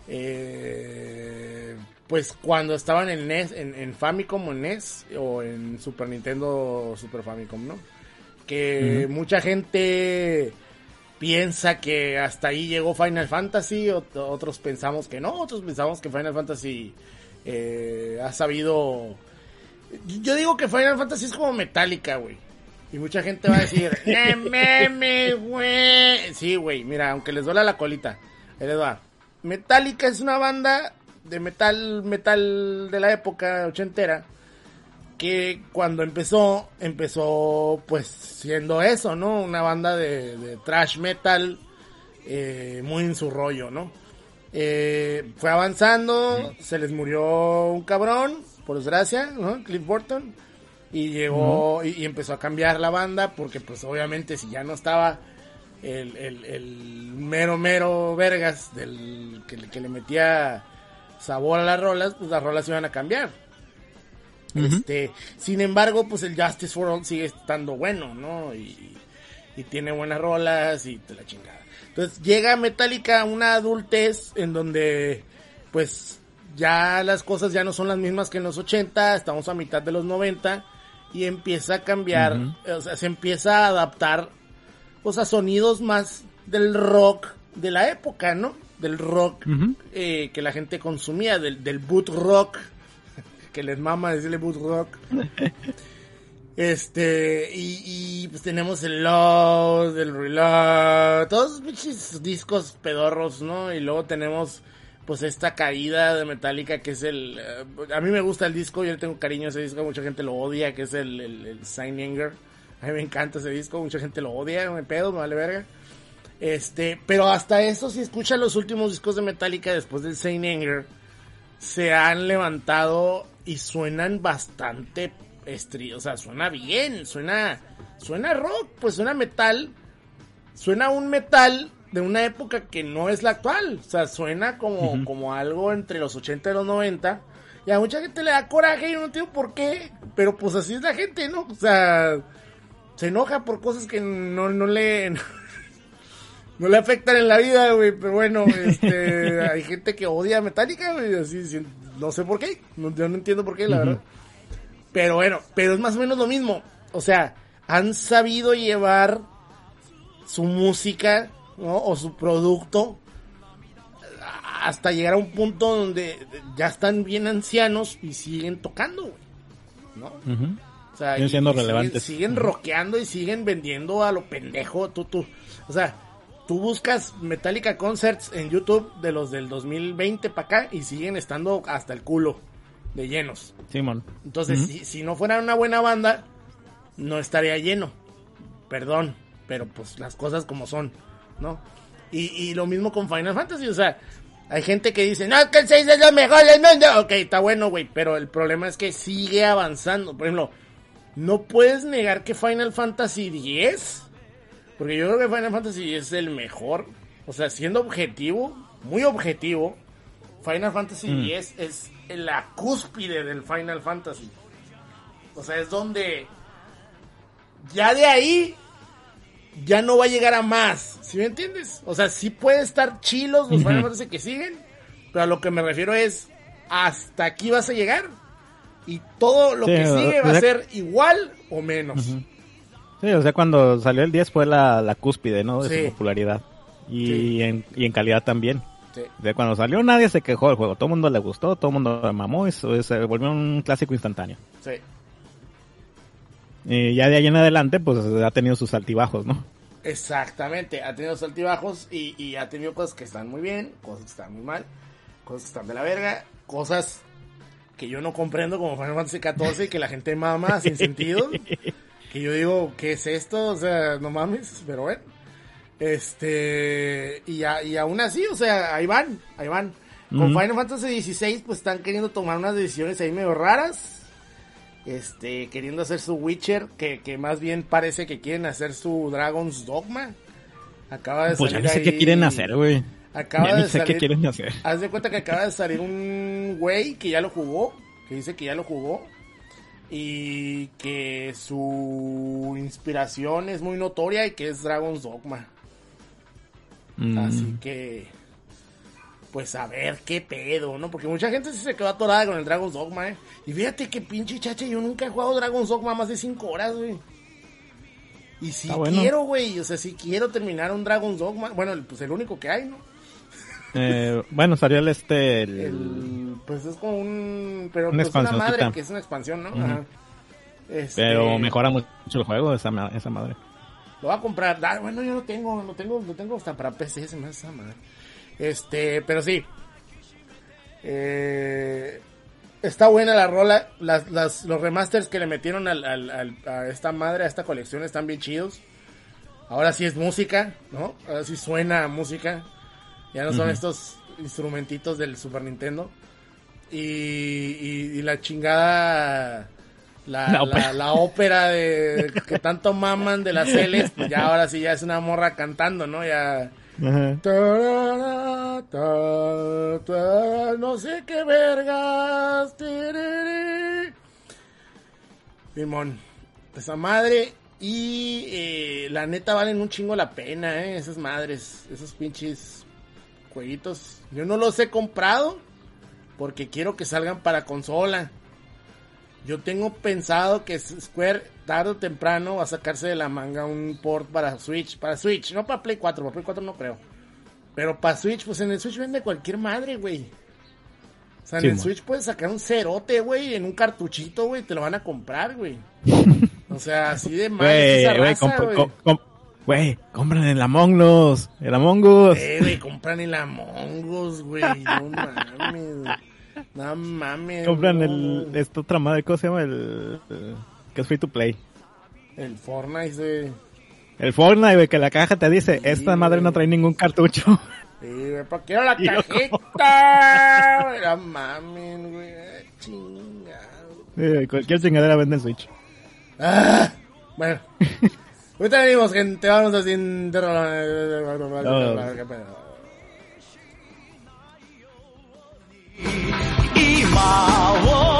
Speaker 2: eh, pues cuando estaban en NES, en, en Famicom o en NES, o en Super Nintendo Super Famicom, ¿no? Que mucha gente piensa que hasta ahí llegó Final Fantasy, ot- otros pensamos que no, otros pensamos que Final Fantasy eh, ha sabido... Yo digo que Final Fantasy es como Metallica, güey. Y mucha gente va a decir, ¡Eh, meme, güey! Sí, güey, mira, aunque les duela la colita. Ahí les va. Metallica es una banda de metal, metal de la época ochentera que cuando empezó, empezó pues siendo eso, ¿no? Una banda de, de thrash metal eh, muy en su rollo, ¿no? Eh, fue avanzando, se les murió un cabrón, por desgracia, ¿no? Cliff Burton. Y llegó y, y empezó a cambiar la banda porque pues obviamente si ya no estaba el, el, el mero mero vergas del que, le- que le metía sabor a las rolas, pues las rolas iban a cambiar. Este, sin embargo, pues el Justice for All sigue estando bueno, ¿no? Y, y tiene buenas rolas y te la chingada. Entonces llega Metallica a una adultez en donde, pues, ya las cosas ya no son las mismas que en los 80, estamos a mitad de los 90 y empieza a cambiar, o sea, se empieza a adaptar, pues, a sonidos más del rock de la época, ¿no? Del rock eh, que la gente consumía, del, del boot rock, que les mama decirle boot rock. Este, y, y pues tenemos el Love, el Reload, todos pinches discos pedorros, ¿no? Y luego tenemos pues esta caída de Metallica que es el... eh, a mí me gusta el disco, yo le tengo cariño a ese disco, mucha gente lo odia, que es el, el, el Sign Anger. A mí me encanta ese disco, mucha gente lo odia, me pedo, me vale verga. Este, pero hasta eso, si escuchan los últimos discos de Metallica después del Saint Anger, se han levantado y suenan bastante estri o sea, suena bien, suena, suena rock, pues suena metal, suena un metal de una época que no es la actual, o sea, suena como, como algo entre los 80 y los 90, y a mucha gente le da coraje y no entiendo por qué, pero pues así es la gente, ¿no? O sea, se enoja por cosas que no, no le no le afectan en la vida, güey, pero bueno, este, hay gente que odia a Metallica, güey, así, no sé por qué, yo no entiendo por qué, la verdad. Pero bueno, pero es más o menos lo mismo, o sea, han sabido llevar su música, ¿no? O su producto hasta llegar a un punto donde ya están bien ancianos y siguen tocando, güey, ¿no?
Speaker 3: O sea, siguen siendo relevantes.
Speaker 2: Siguen, rockeando y siguen vendiendo a lo pendejo, tú, tú, o sea, tú buscas Metallica Concerts en YouTube de los del 2020 para acá y siguen estando hasta el culo de llenos.
Speaker 3: Simón.
Speaker 2: Entonces, si, si no fuera una buena banda, no estaría lleno. Perdón, pero pues las cosas como son, ¿no? Y, y lo mismo con Final Fantasy, o sea, hay gente que dice, no, que el 6 es lo mejor del mundo. Ok, está bueno, güey, pero el problema es que sigue avanzando. Por ejemplo, no puedes negar que Final Fantasy X porque yo creo que Final Fantasy es el mejor. O sea, siendo objetivo, muy objetivo, Final Fantasy mm. X es la cúspide del Final Fantasy. O sea, es donde ya de ahí ya no va a llegar a más. ¿Sí me entiendes? O sea, sí puede estar chilos los Final Fantasy que siguen, pero a lo que me refiero es hasta aquí vas a llegar y todo lo que sigue va a ser igual o menos.
Speaker 3: Sí, o sea, cuando salió el 10 fue la, cúspide, ¿no? De su popularidad. Y, en, y en calidad también. Sí. De cuando salió nadie se quejó del juego. Todo el mundo le gustó, todo el mundo mamó. Eso se volvió un clásico instantáneo.
Speaker 2: Sí.
Speaker 3: Y ya de ahí en adelante, pues ha tenido sus altibajos, ¿no?
Speaker 2: Exactamente, ha tenido sus altibajos y, y ha tenido cosas que están muy bien, cosas que están muy mal, cosas que están de la verga, cosas que yo no comprendo como Final Fantasy XIV y que la gente mama sin sentido. Y yo digo, ¿qué es esto? O sea, no mames, pero bueno. Este, y, y aún así, o sea, ahí van, ahí van. Con Final Fantasy XVI, pues están queriendo tomar unas decisiones ahí medio raras. Este, queriendo hacer su Witcher, que, que más bien parece que quieren hacer su Dragon's Dogma. Acaba de
Speaker 3: pues ya no sé qué quieren hacer, güey.
Speaker 2: Acaba ya
Speaker 3: de sé qué quieren hacer.
Speaker 2: Haz de cuenta que acaba de salir un güey que ya lo jugó, que dice que ya lo jugó y que su inspiración es muy notoria y que es Dragon's Dogma. Mm. Así que, pues a ver qué pedo, ¿no? Porque mucha gente sí se quedó atorada con el Dragon's Dogma, ¿eh? Y fíjate que pinche chacha, yo nunca he jugado Dragon's Dogma más de 5 horas, güey. Y si quiero, güey, o sea, si quiero terminar un Dragon's Dogma, bueno, pues el único que hay, ¿no?
Speaker 3: Eh, bueno, salió el este.
Speaker 2: El... pues es como un. Pero una, pues una madre que es una expansión, ¿no? Ajá.
Speaker 3: Este... Pero mejora mucho el juego esa, esa madre.
Speaker 2: Lo va a comprar. Ah, bueno, yo lo tengo, lo tengo, lo tengo hasta para PC, se me esa madre. Este, pero sí. Eh, está buena la rola. Las, las, los remasters que le metieron al, al, a esta madre, a esta colección, están bien chidos. Ahora sí es música, ¿no? Ahora sí suena música. Ya no son estos instrumentitos del Super Nintendo. Y, y, la chingada. La, la, ópera. de que tanto maman de las Celes, pues ya ahora sí ya es una morra cantando, ¿no? Ya. no sé qué vergas. Simón, esa madre. Y eh, la neta valen un chingo la pena, ¿eh? Esas madres, esos pinches jueguitos. Yo no los he comprado porque quiero que salgan para consola. Yo tengo pensado que Square tarde o temprano va a sacarse de la manga un port para Switch, para Switch, no para Play 4, para Play 4 no creo. Pero para Switch, pues en el Switch vende cualquier madre, güey. O sea, en el Switch puedes sacar un cerote, güey, en un cartuchito, güey, te lo van a comprar, güey. o sea, así de mal güey.
Speaker 3: Güey, compran el Among Us. El Among Us.
Speaker 2: Eh, güey, compran el Among Us, güey. No mames. No mames.
Speaker 3: Compran el. Esta otra madre, ¿cómo se llama? El. que es free to play.
Speaker 2: El Fortnite, güey.
Speaker 3: El Fortnite, güey, que la caja te dice: Esta madre no trae ningún cartucho.
Speaker 2: Sí, güey, ¿para quiero la cajita? No mames, güey. Chingado.
Speaker 3: Sí, cualquier chingadera vende en Switch.
Speaker 2: Ah, bueno. Ahorita venimos, gente. Vamos a sin...
Speaker 3: 把握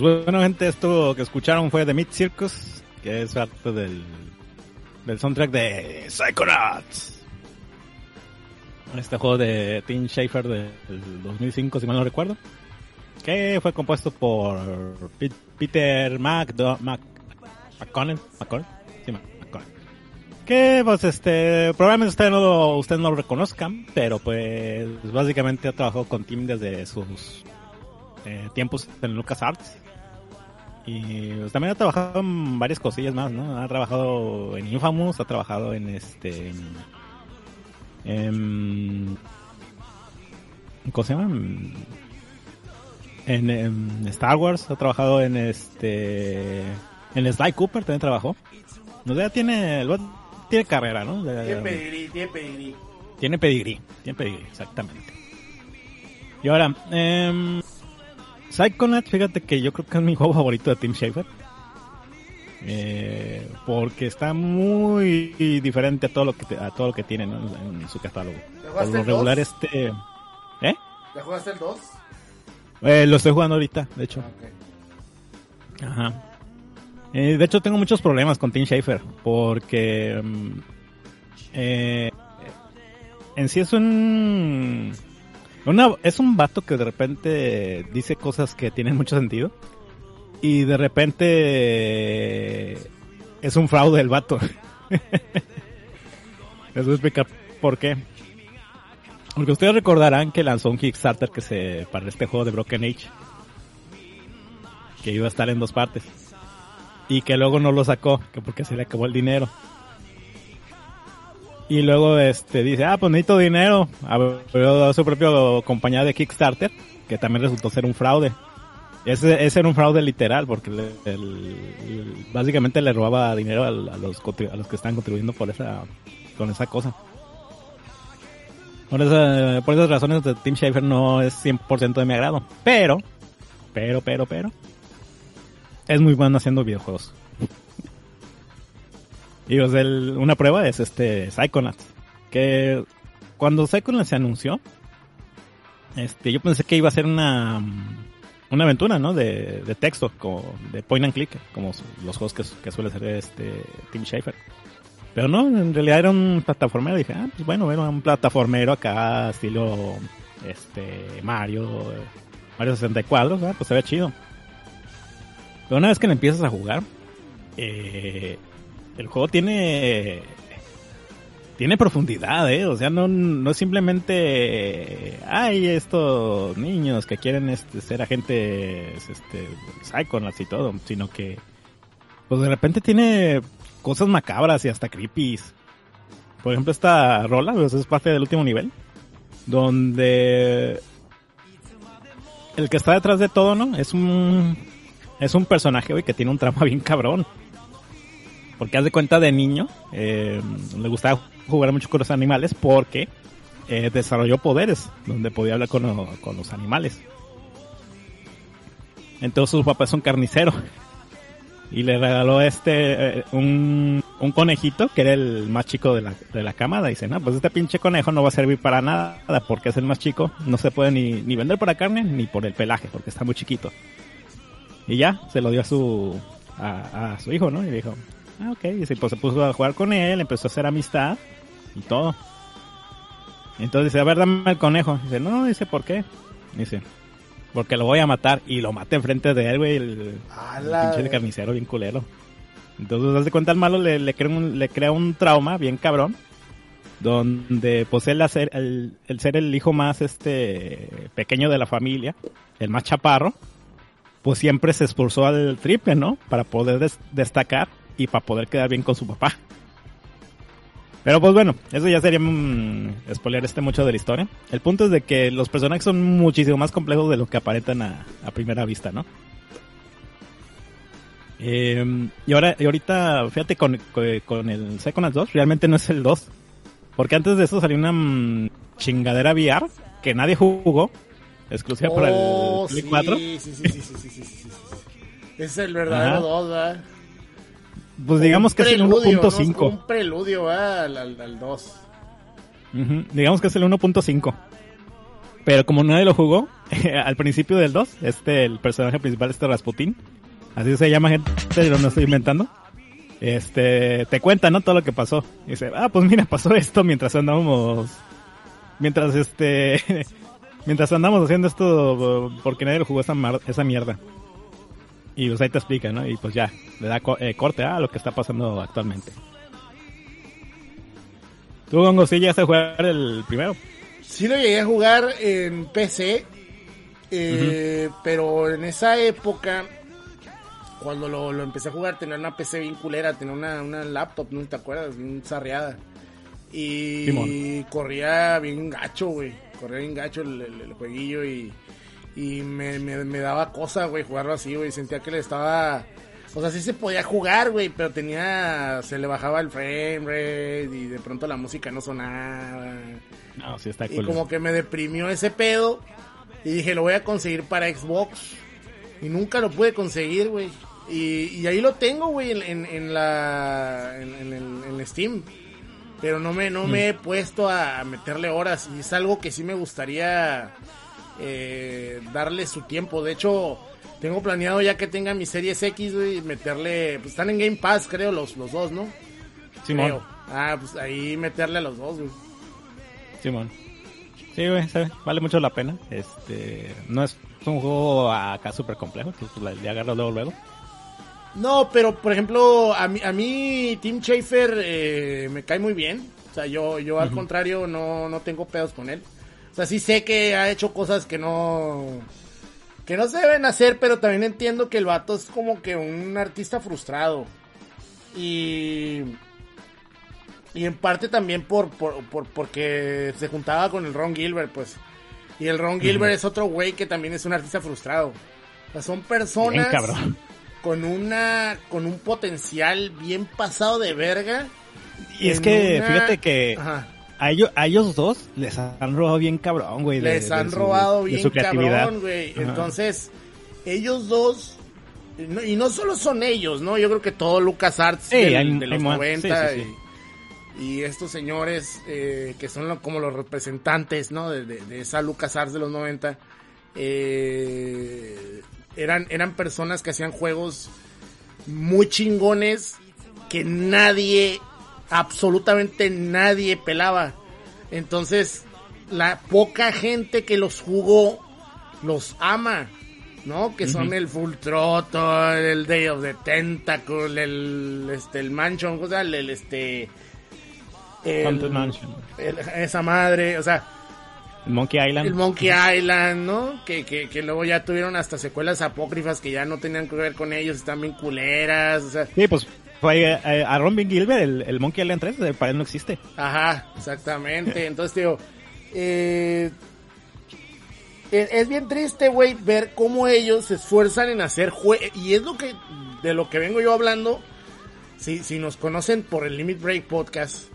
Speaker 3: Pues bueno, gente, esto que escucharon fue The Mid Circus, que es parte del, del soundtrack de Psychonauts. Este juego de Tim Schafer del 2005, si mal no recuerdo. Que fue compuesto por Pe- Peter Mac, Mac McConnell, McConnell, sí, McConnell. Que pues este, probablemente ustedes no, lo- ustedes no lo reconozcan, pero pues básicamente ha trabajado con Tim desde sus eh, tiempos en LucasArts. Y pues, también ha trabajado en varias cosillas más, ¿no? Ha trabajado en Infamous, ha trabajado en este... En, ¿Cómo se llama? En, en Star Wars, ha trabajado en este... En Sly Cooper también trabajó. O sea, tiene, tiene carrera, ¿no? De-
Speaker 2: Tiene pedigrí, tiene pedigrí.
Speaker 3: tiene pedigrí, tiene pedigrí, exactamente. Y ahora, eh, Psychonauts, fíjate que yo creo que es mi juego favorito de Tim Schafer. Eh, porque está muy diferente a todo lo que a todo lo que tiene ¿no? en su catálogo. Por lo
Speaker 2: el
Speaker 3: regular
Speaker 2: dos?
Speaker 3: este, ¿eh?
Speaker 2: ¿Ya jugaste el 2?
Speaker 3: Eh, lo estoy jugando ahorita, de hecho.
Speaker 2: Ok.
Speaker 3: Ajá. Eh, de hecho, tengo muchos problemas con Tim Schafer porque mm, eh, en sí es un una, es un vato que de repente dice cosas que tienen mucho sentido y de repente es un fraude el vato. Les voy a explicar por qué. Porque ustedes recordarán que lanzó un Kickstarter que se para este juego de Broken Age que iba a estar en dos partes y que luego no lo sacó que porque se le acabó el dinero y luego este dice ah pues necesito dinero abrió su propia compañía de Kickstarter que también resultó ser un fraude. Ese, ese era un fraude literal porque el- el- básicamente le robaba dinero al- a, los a los que están contribuyendo por esa con esa cosa. Por, esa- por esas razones Tim Schafer no es 100% de mi agrado. Pero pero pero pero es muy bueno haciendo videojuegos. Y pues una prueba es este Psychonauts. Que cuando Psychonauts se anunció, este, yo pensé que iba a ser una, una aventura, ¿no? De, de texto, de point and click, como los juegos que, que suele hacer este Tim Schafer. Pero no, en realidad era un plataformero. Dije, ah, pues bueno, era un plataformero acá, estilo este Mario, Mario 64, ¿verdad? pues se ve chido. Pero una vez que le empiezas a jugar, eh, el juego tiene tiene profundidad, ¿eh? O sea, no, no simplemente, ay, estos niños que quieren este, ser agentes, este, psychonauts y todo, sino que, pues de repente tiene cosas macabras y hasta creepies. Por ejemplo, esta rola, pues es parte del último nivel, donde el que está detrás de todo, ¿no? Es un, es un personaje, güey, que tiene un trama bien cabrón. Porque haz de cuenta de niño, eh, le gustaba jugar mucho con los animales porque eh, desarrolló poderes donde podía hablar con, lo- con los animales. Entonces su papá es un carnicero y le regaló este eh, un, conejito que era el más chico de la, de la camada. Dice, no, pues este pinche conejo no va a servir para nada porque es el más chico. No se puede ni, ni vender por carne ni por el pelaje porque está muy chiquito. Y ya, se lo dio a su, a su hijo, ¿no? Y dijo, ah, ok. Y se, pues, se puso a jugar con él, empezó a hacer amistad y todo. Entonces dice, a ver, dame el conejo. Dice, no, dice, ¿por qué? Dice, porque lo voy a matar. Y lo mata enfrente de él, güey, el, el pinche carnicero bien culero. Entonces, haz de cuenta, al malo le, le, crea un, le crea un trauma bien cabrón. Donde, pues, él hacer, el, el ser el hijo más, este, pequeño de la familia, el más chaparro, pues siempre se esforzó al triple, ¿no? Para poder des- destacar y para poder quedar bien con su papá. Pero pues bueno, eso ya sería mmm, spoiler este mucho de la historia. El punto es de que los personajes son muchísimo más complejos de lo que aparentan a, primera vista, ¿no? Em, y ahora, y ahorita, fíjate con, con, el Second 2, realmente no es el 2. Porque antes de eso salió una mmm, chingadera VR que nadie jugó, exclusiva para el oh,
Speaker 2: Play
Speaker 3: 4.
Speaker 2: Sí, sí, sí, sí, sí, Es el verdadero
Speaker 3: Ajá.
Speaker 2: 2, ¿verdad?
Speaker 3: Pues digamos que es el
Speaker 2: preludio, ¿no?
Speaker 3: 1.5.
Speaker 2: Un preludio ¿verdad? al, al, al 2.
Speaker 3: Ujú, Digamos que es el 1.5. Pero como nadie lo jugó, al principio del 2, este, el personaje principal, este Rasputin, así se llama gente, yo no estoy inventando, este, te cuenta, ¿no? Todo lo que pasó. Y dice, ah, pues mira, pasó esto mientras andábamos, mientras este, mientras andamos haciendo esto, porque nadie lo jugó esa, esa mierda. Y pues ahí te explica, ¿no? Y pues ya, le da eh, corte a lo que está pasando actualmente. ¿Tú, Gongo, sí llegaste a jugar el primero?
Speaker 2: Sí lo llegué a jugar en PC, eh, pero en esa época, cuando lo, empecé a jugar, tenía una PC bien culera, tenía una, una laptop, ¿no te acuerdas? Bien zarreada. Y corría bien gacho, güey. Corría bien gacho el jueguillo y y me, me, daba cosa, güey, jugarlo así, güey. Sentía que le estaba... O sea, sí se podía jugar, güey, pero tenía... Se le bajaba el frame rate y de pronto la música no sonaba.
Speaker 3: No, sí está
Speaker 2: Y como que me deprimió ese pedo. Y dije, lo voy a conseguir para Xbox. Y nunca lo pude conseguir, güey. Y, ahí lo tengo, güey, en, en, la... En, en, Steam. Pero no me, no me mm. he puesto a meterle horas. Y es algo que sí me gustaría eh, darle su tiempo. De hecho, tengo planeado ya que tenga mi Series X, güey, meterle, pues están en Game Pass, creo, los, los dos, ¿no?
Speaker 3: Simón.
Speaker 2: Ah, pues ahí meterle a los dos, güey.
Speaker 3: Simón. Sí, güey, vale mucho la pena. Este, no es un juego acá súper complejo, entonces le agarro luego, luego.
Speaker 2: No, pero por ejemplo, a mí, a mí Tim Schafer eh, me cae muy bien. O sea, yo, yo al contrario no, no tengo pedos con él sea, sí sé que ha hecho cosas que no. que no se deben hacer, pero también entiendo que el vato es como que un artista frustrado. Y. Y en parte también por, por, porque se juntaba con el Ron Gilbert, pues. Y el Ron Gilbert es otro güey que también es un artista frustrado. O sea, son personas con una con un potencial bien pasado de verga.
Speaker 3: Y es que fíjate que a ellos, a ellos dos les han robado bien cabrón, güey.
Speaker 2: Les han robado bien cabrón, güey. Entonces, ellos dos, y no solo son ellos, ¿no? Yo creo que todo Lucas Arts de los 90 y, estos señores eh, que son como los representantes, ¿no? De, esa Lucas Arts de los 90, eh, eran, eran personas que hacían juegos muy chingones que nadie absolutamente nadie pelaba. Entonces, la poca gente que los jugó los ama, ¿no? Que son el Full Throttle, el Day of the Tentacle, el este el Mansion, o sea, el, este
Speaker 3: el, Mansion.
Speaker 2: esa madre, o sea,
Speaker 3: el Monkey Island.
Speaker 2: El Monkey Island, ¿no? Que, que, que, luego ya tuvieron hasta secuelas apócrifas que ya no tenían que ver con ellos, están bien culeras, o sea.
Speaker 3: Sí, pues fue eh, a Ron Gilbert, el, Monkey Island 3, para él no existe.
Speaker 2: Ajá, exactamente. Entonces, digo, eh, es bien triste, güey, ver cómo ellos se esfuerzan en hacer juegos. Y es lo que, de lo que vengo yo hablando. Si, si nos conocen por el Limit Break Podcast,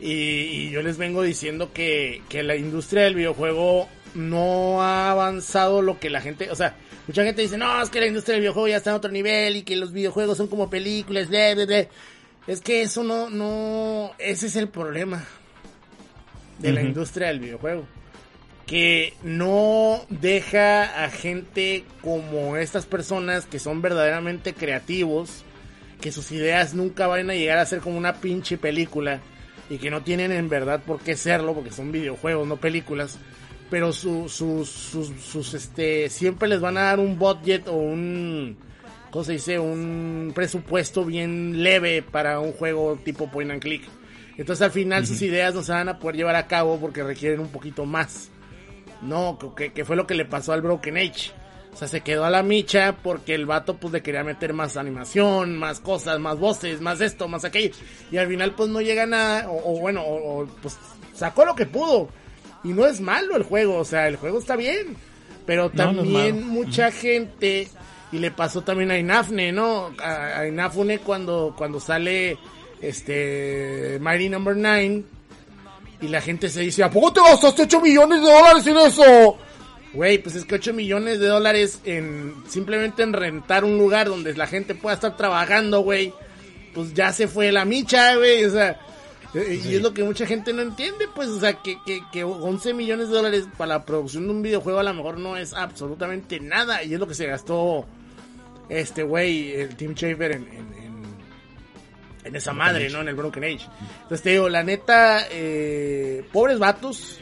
Speaker 2: y, yo les vengo diciendo que, que la industria del videojuego no ha avanzado lo que la gente, o sea, Mucha gente dice, no, es que la industria del videojuego ya está en otro nivel y que los videojuegos son como películas, bla, bla, Es que eso no, no, ese es el problema de la industria del videojuego. Que no deja a gente como estas personas que son verdaderamente creativos, que sus ideas nunca van a llegar a ser como una pinche película y que no tienen en verdad por qué serlo, porque son videojuegos, no películas pero sus, sus, sus, este, siempre les van a dar un budget o un, ¿cómo se dice? Un presupuesto bien leve para un juego tipo point and click. Entonces al final sus ideas no se van a poder llevar a cabo porque requieren un poquito más. No, que, que fue lo que le pasó al Broken Age. O sea, se quedó a la micha porque el vato pues le quería meter más animación, más cosas, más voces, más esto, más aquello. Y al final pues no llega nada, o, bueno, o, pues sacó lo que pudo. Y no es malo el juego, o sea, el juego está bien. Pero también mucha gente, y le pasó también a Inafne, ¿no? A, Inafune cuando, cuando sale este Mighty Number 9 y la gente se dice, ¿a poco te gastaste 8 millones de dólares en eso? Güey, pues es que 8 millones de dólares en simplemente en rentar un lugar donde la gente pueda estar trabajando, güey, pues ya se fue la micha, güey, o sea, Eh, Y es lo que mucha gente no entiende, pues, o sea, que, que, que 11 millones de dólares para la producción de un videojuego a lo mejor no es absolutamente nada. Y es lo que se gastó este güey, el Tim Schafer, en, en, en, en esa madre, ¿no? En el Broken Age. Entonces te digo, la neta, eh, pobres vatos,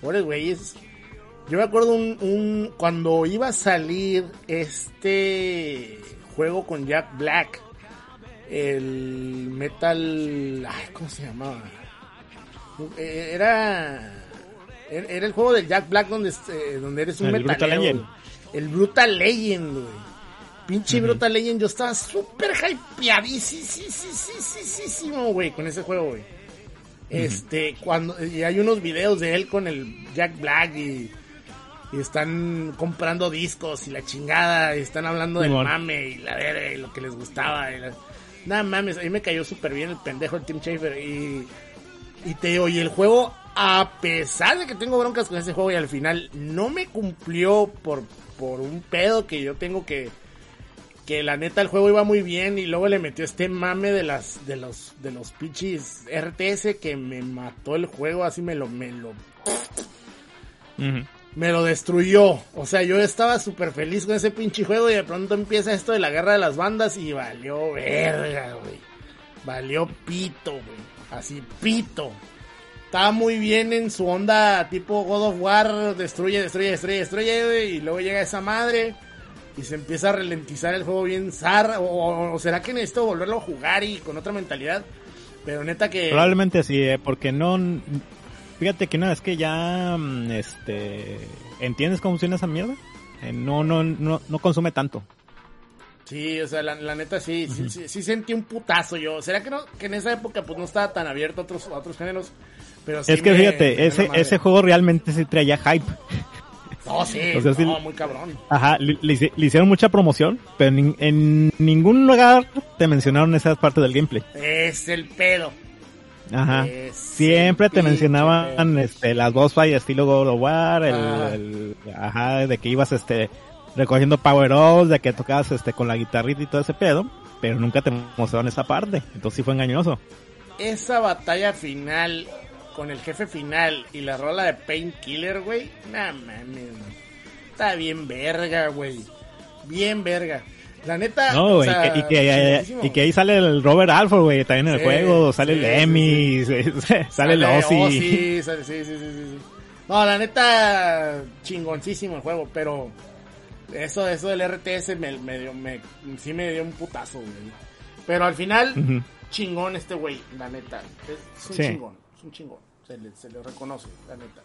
Speaker 2: pobres güeyes. Yo me acuerdo un, un, cuando iba a salir este juego con Jack Black, el Metal, ay, ¿cómo se llamaba? Eh, Era, era el juego del Jack Black donde, eh, donde eres un
Speaker 3: El Brutal. Legend.
Speaker 2: El Brutal Legend, güey. Pinche Brutal Legend, yo estaba súper hypeadísimo, güey, con ese juego, güey. Este, cuando, y hay unos videos de él con el Jack Black y, y están comprando discos y la chingada, y están hablando del mame y la verga y lo que les gustaba. Y la- Nada mames, a mí me cayó súper bien el pendejo el Tim Schafer y, y te digo, y el juego, a pesar de que tengo broncas con ese juego y al final no me cumplió por, por un pedo que yo tengo que, que la neta el juego iba muy bien y luego le metió este mame de las, de los, de los pinches RTS que me mató el juego, así me lo, me lo,
Speaker 3: Ujú.
Speaker 2: Me lo destruyó. O sea, yo estaba súper feliz con ese pinche juego y de pronto empieza esto de la guerra de las bandas y valió verga, güey. Valió pito, güey. Así, pito. Estaba muy bien en su onda tipo God of War, destruye, destruye, destruye, destruye, güey. Y luego llega esa madre y se empieza a ralentizar el juego bien zar. O, o- será que necesito volverlo a jugar y con otra mentalidad. Pero neta que...
Speaker 3: Probablemente sí, eh, porque no... Fíjate que no, es que ya, mm, este... ¿Entiendes cómo funciona esa mierda? Eh, no, no, no, no consume tanto.
Speaker 2: Sí, o sea, la, la neta sí, sí, sí, sí sentí un putazo yo. ¿Será que no, que en esa época pues no estaba tan abierto a otros, a otros géneros? Pero sí
Speaker 3: es que
Speaker 2: me-
Speaker 3: fíjate, ese, ese juego realmente sí traía hype.
Speaker 2: No, sí,
Speaker 3: o sea, sí-
Speaker 2: no, muy cabrón.
Speaker 3: Ajá, le, le hice- le hicieron mucha promoción, pero en, en ningún lugar te mencionaron esa parte del gameplay.
Speaker 2: Es el pedo.
Speaker 3: Ajá.
Speaker 2: Es
Speaker 3: Siempre te mencionaban este, las boss fight estilo God of War, el,
Speaker 2: Ajá.
Speaker 3: el- ajá, de que ibas este recogiendo power ups, de que tocabas este con la guitarrita y todo ese pedo, pero nunca te mostraron esa parte, entonces sí fue engañoso.
Speaker 2: Esa batalla final con el jefe final y la rola de Painkiller, güey. Nah, mames. Está bien verga, güey. Bien verga. La neta.
Speaker 3: No,
Speaker 2: o
Speaker 3: güey,
Speaker 2: sea,
Speaker 3: y, que, y, que,
Speaker 2: chingoncísimo.
Speaker 3: y que ahí sale el Robert Alford, güey, también en el
Speaker 2: Sí,
Speaker 3: juego, sale
Speaker 2: sí,
Speaker 3: el
Speaker 2: sí,
Speaker 3: Emmy, sale, el Ozzy.
Speaker 2: Ozzy, sale- sí, sí, sí. No, la neta, chingoncísimo el juego, pero eso, eso del RTS me, me dio, me, sí me dio un putazo, güey. Pero al final, chingón este güey, la neta. Es, es un chingón, es un chingón. Se le, se le reconoce, la neta.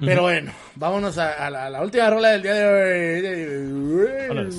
Speaker 2: Pero bueno, vámonos a, a la, a la última rola del día de hoy.
Speaker 3: Vámonos.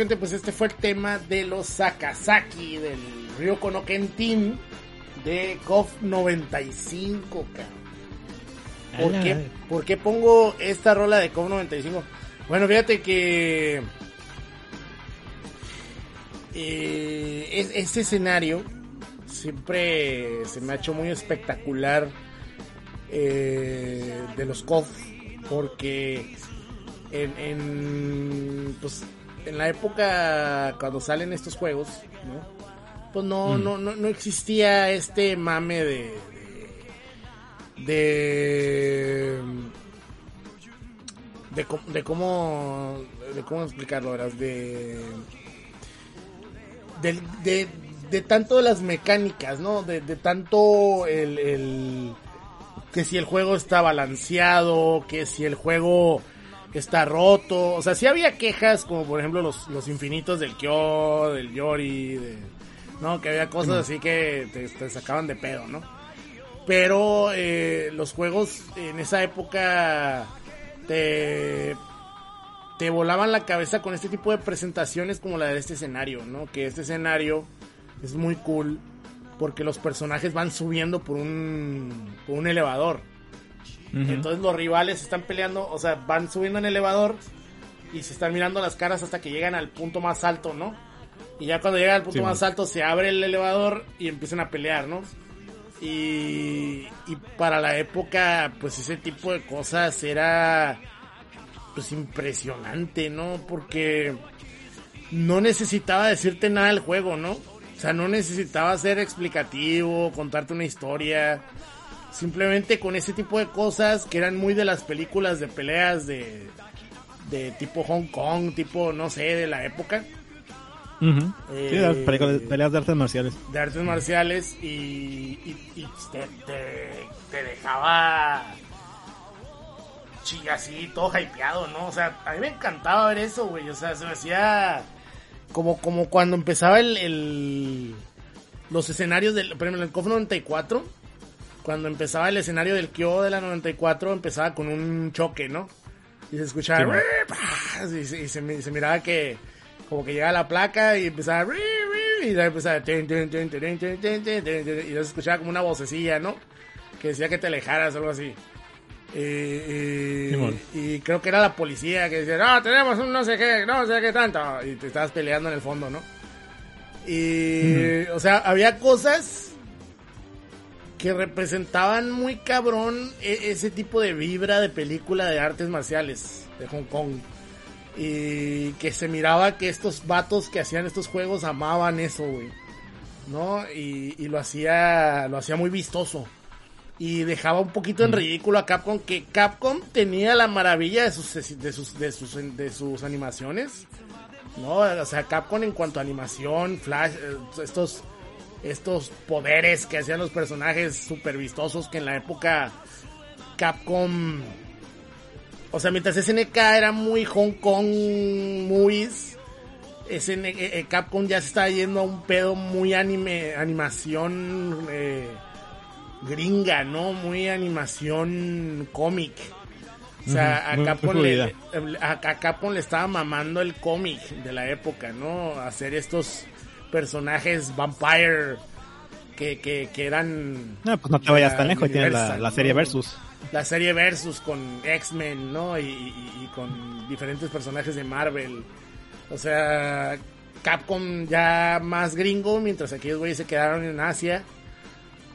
Speaker 2: Gente, pues este fue el tema de los Sakazaki del Río Konokentin de KOF 95, cabrón. ¿Por qué, ¿Por qué pongo esta rola de KOF 95? Bueno, fíjate que eh, este escenario siempre se me ha hecho muy espectacular eh, de los KOF porque en, en, pues, en la época cuando salen estos juegos, ¿no? Pues no, mm. no, no, no, existía este mame de, de, de, de, cómo, de cómo explicarlo, de, de, de, de tanto de las mecánicas, ¿no? De, de tanto el, el, que si el juego está balanceado, que si el juego está roto. O sea, sí había quejas, como por ejemplo los, los infinitos del Kyo, del Yori, de, ¿no? Que había cosas así que te, sacaban de pedo, ¿no? Pero eh, los juegos en esa época te, te volaban la cabeza con este tipo de presentaciones como la de este escenario, ¿no? Que este escenario es muy cool porque los personajes van subiendo por un, por un elevador. Entonces los rivales están peleando, o sea, van subiendo en elevador y se están mirando las caras hasta que llegan al punto más alto, ¿no? Y ya cuando llegan al punto más alto se abre el elevador y empiezan a pelear, ¿no? Y, y para la época, pues ese tipo de cosas era pues impresionante, ¿no? Porque no necesitaba decirte nada el juego, ¿no? O sea, no necesitaba ser explicativo, contarte una historia simplemente con ese tipo de cosas que eran muy de las películas de peleas de, de tipo Hong Kong, tipo, no sé, de la época.
Speaker 3: Eh, peleas de artes marciales.
Speaker 2: De artes marciales y, y, te, te, dejaba así, todo hypeado, ¿no? O sea, a mí me encantaba ver eso, güey. O sea, se me hacía como, como cuando empezaba el, el los escenarios del, por ejemplo, el KOF 94 cuando empezaba el escenario del Kyo de la 94, empezaba con un choque, ¿no? Y se escuchaba, y, se, se, miraba que como que llegaba la placa y empezaba, y ya empezaba, y se escuchaba como una vocecilla, ¿no? Que decía que te alejaras, algo así. y creo que era la policía que decía, no, tenemos un no sé qué, no sé qué tanto. Y te estabas peleando en el fondo, ¿no? Y, o sea, había cosas que representaban muy cabrón e-, ese tipo de vibra de película de artes marciales de Hong Kong. Y que se miraba que estos vatos que hacían estos juegos amaban eso, güey. ¿No? Y, lo hacía lo hacía muy vistoso. Y dejaba un poquito en mm. ridículo a Capcom, que Capcom tenía la maravilla de sus, de sus, de sus, de sus animaciones. ¿No? O sea, Capcom en cuanto a animación, flash, eh, estos estos poderes que hacían los personajes super vistosos que en la época Capcom o sea mientras SNK era muy Hong Kong movies SN, eh, eh, Capcom ya se está yendo a un pedo muy anime animación eh, gringa no muy animación cómic. O sea, a, Capcom le, a Capcom le estaba mamando el cómic de la época, ¿no? Hacer estos personajes vampire que, que, que eran...
Speaker 3: No, pues no te vayas tan lejos, tienes la, serie Versus.
Speaker 2: La serie Versus con X-Men, ¿no? Y, con diferentes personajes de Marvel. O sea, Capcom ya más gringo, mientras aquellos güeyes se quedaron en Asia.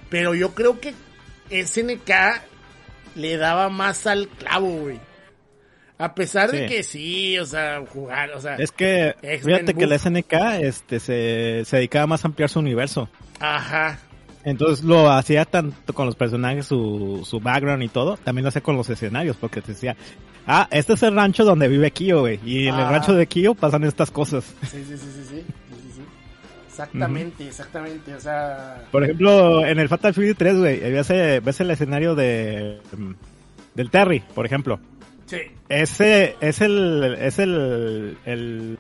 Speaker 2: Pero yo creo que SNK le daba más al clavo, güey. A pesar de que sí, o sea, jugar, o sea.
Speaker 3: Es que, fíjate que la SNK este, se, se dedicaba más a ampliar su universo.
Speaker 2: Ajá.
Speaker 3: Entonces lo hacía tanto con los personajes, su, su background y todo, también lo hacía con los escenarios, porque te decía, ah, este es el rancho donde vive Kyo, güey, y en el rancho de Kyo pasan estas cosas.
Speaker 2: Sí, sí, sí, sí, sí. sí, Exactamente, exactamente, o sea...
Speaker 3: Por ejemplo, en el Fatal Fury 3, güey, ves el escenario de, del Terry, por ejemplo.
Speaker 2: Sí.
Speaker 3: Ese es el, es el, el,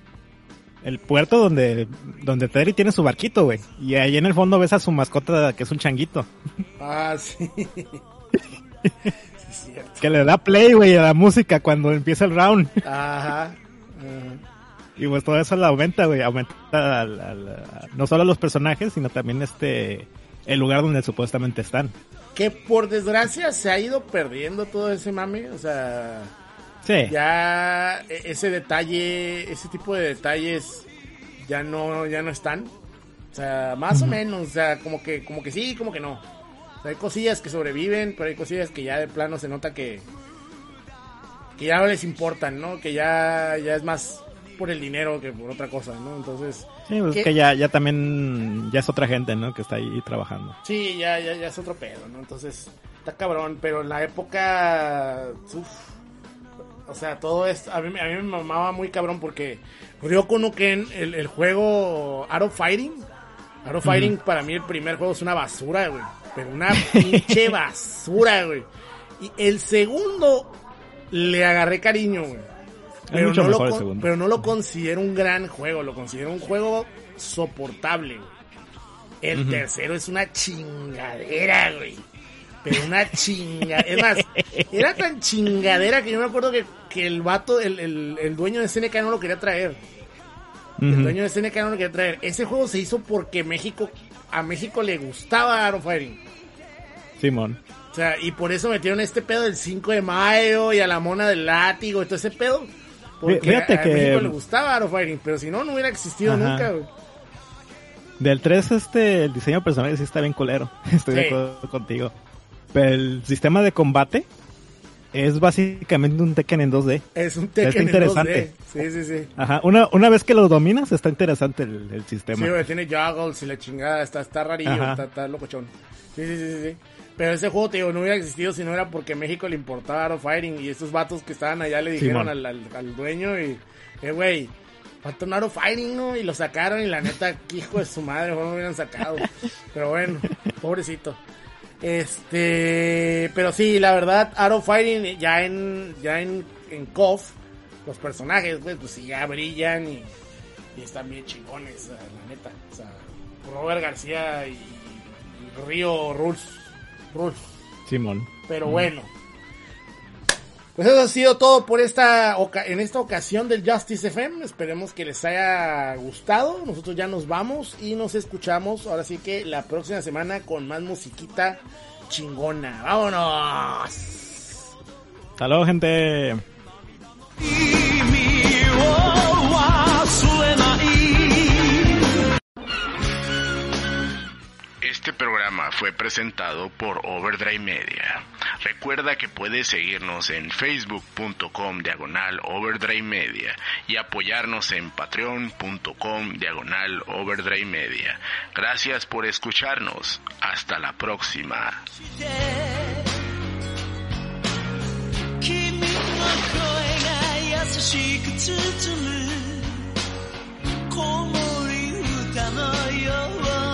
Speaker 3: el puerto donde, donde Terry tiene su barquito, güey. Y ahí en el fondo ves a su mascota que es un changuito.
Speaker 2: Ah, sí.
Speaker 3: Que le da play, güey, a la música cuando empieza el round.
Speaker 2: Ajá.
Speaker 3: Y pues todo eso lo aumenta, güey. Aumenta no solo a los personajes, sino también este el lugar donde supuestamente están.
Speaker 2: Que por desgracia se ha ido perdiendo todo ese mame. O sea,
Speaker 3: Sí.
Speaker 2: ya e- ese detalle, ese tipo de detalles ya no, ya no están. O sea, más o menos, o sea, como que, como que sí, como que no. O sea, hay cosillas que sobreviven, pero hay cosillas que ya de plano se nota que, que ya no les importan, ¿no? Que ya, ya es más por el dinero que por otra cosa, ¿no? Entonces,
Speaker 3: Sí, pues
Speaker 2: ¿Qué?
Speaker 3: que ya, ya también, ya es otra gente, ¿no? Que está ahí trabajando.
Speaker 2: Sí, ya, ya, ya es otro pedo, ¿no? Entonces, está cabrón, pero en la época, uf, o sea, todo esto, a mí, a mí me mamaba muy cabrón porque Ryoku no Ken, el, el juego Art of Fighting, Art of Fighting para mí el primer juego es una basura, güey, pero una pinche basura, güey. Y el segundo le agarré cariño, güey. Pero
Speaker 3: mucho
Speaker 2: no, lo
Speaker 3: mejor el
Speaker 2: con-
Speaker 3: segundo.
Speaker 2: pero no lo considero un gran juego, lo considero un juego soportable. El tercero es una chingadera, güey. Pero una chinga. Es más, era tan chingadera que yo me acuerdo que, que el vato, el, el, el dueño de SNK no lo quería traer. El dueño de SNK no lo quería traer. Ese juego se hizo porque México, a México le gustaba Art of Fighting.
Speaker 3: Simón.
Speaker 2: O sea, y por eso metieron este pedo del 5 de mayo y a la mona del látigo y todo ese pedo. Porque
Speaker 3: Fíjate
Speaker 2: a, a
Speaker 3: que-
Speaker 2: México le gustaba Art of Fighting, pero si no, no hubiera existido
Speaker 3: Ajá.
Speaker 2: nunca, güey.
Speaker 3: Del 3, este, el diseño de personajes sí está bien culero. Estoy de
Speaker 2: Sí.
Speaker 3: acuerdo contigo. Pero el sistema de combate es básicamente un Tekken en 2D.
Speaker 2: Es un
Speaker 3: Está
Speaker 2: Tekken en
Speaker 3: interesante.
Speaker 2: 2D. Sí, sí, sí.
Speaker 3: Ajá, una, una vez que lo dominas, está interesante el, el sistema.
Speaker 2: Sí, güey, tiene juggles y la chingada, está, está rarillo, está, está locochón. Sí, sí, sí, sí, sí. Pero ese juego, te digo, no hubiera existido si no era porque México le of Fighting y estos vatos que estaban allá le dijeron al, al, al dueño y, eh, güey, falta un Art of Fighting, ¿no? Y lo sacaron y la neta, qué hijo de su madre, no lo hubieran sacado. Pero bueno, pobrecito. Este, pero sí, la verdad, Art of Fighting ya en, ya en, en KOF, los personajes, pues, pues sí, ya brillan y, y están bien chingones, la la neta. O sea, Robert García y, y Río Rules. Rules.
Speaker 3: Simón.
Speaker 2: Pero bueno. Pues eso ha sido todo por esta oca- en esta ocasión del Justice FM. Esperemos que les haya gustado. Nosotros ya nos vamos y nos escuchamos ahora sí que la próxima semana con más musiquita chingona. ¡Vámonos!
Speaker 3: Hasta luego, gente.
Speaker 4: Este programa fue presentado por Overdrive Media. Recuerda que puedes seguirnos en facebook.com diagonal Overdrive Media y apoyarnos en patreon.com diagonal Overdrive Media. Gracias por escucharnos. Hasta la próxima.
Speaker 1: 君の声が優しく包む子守歌のよう笑い声が遠く離れてく中俺が見た夢赤く染まった街に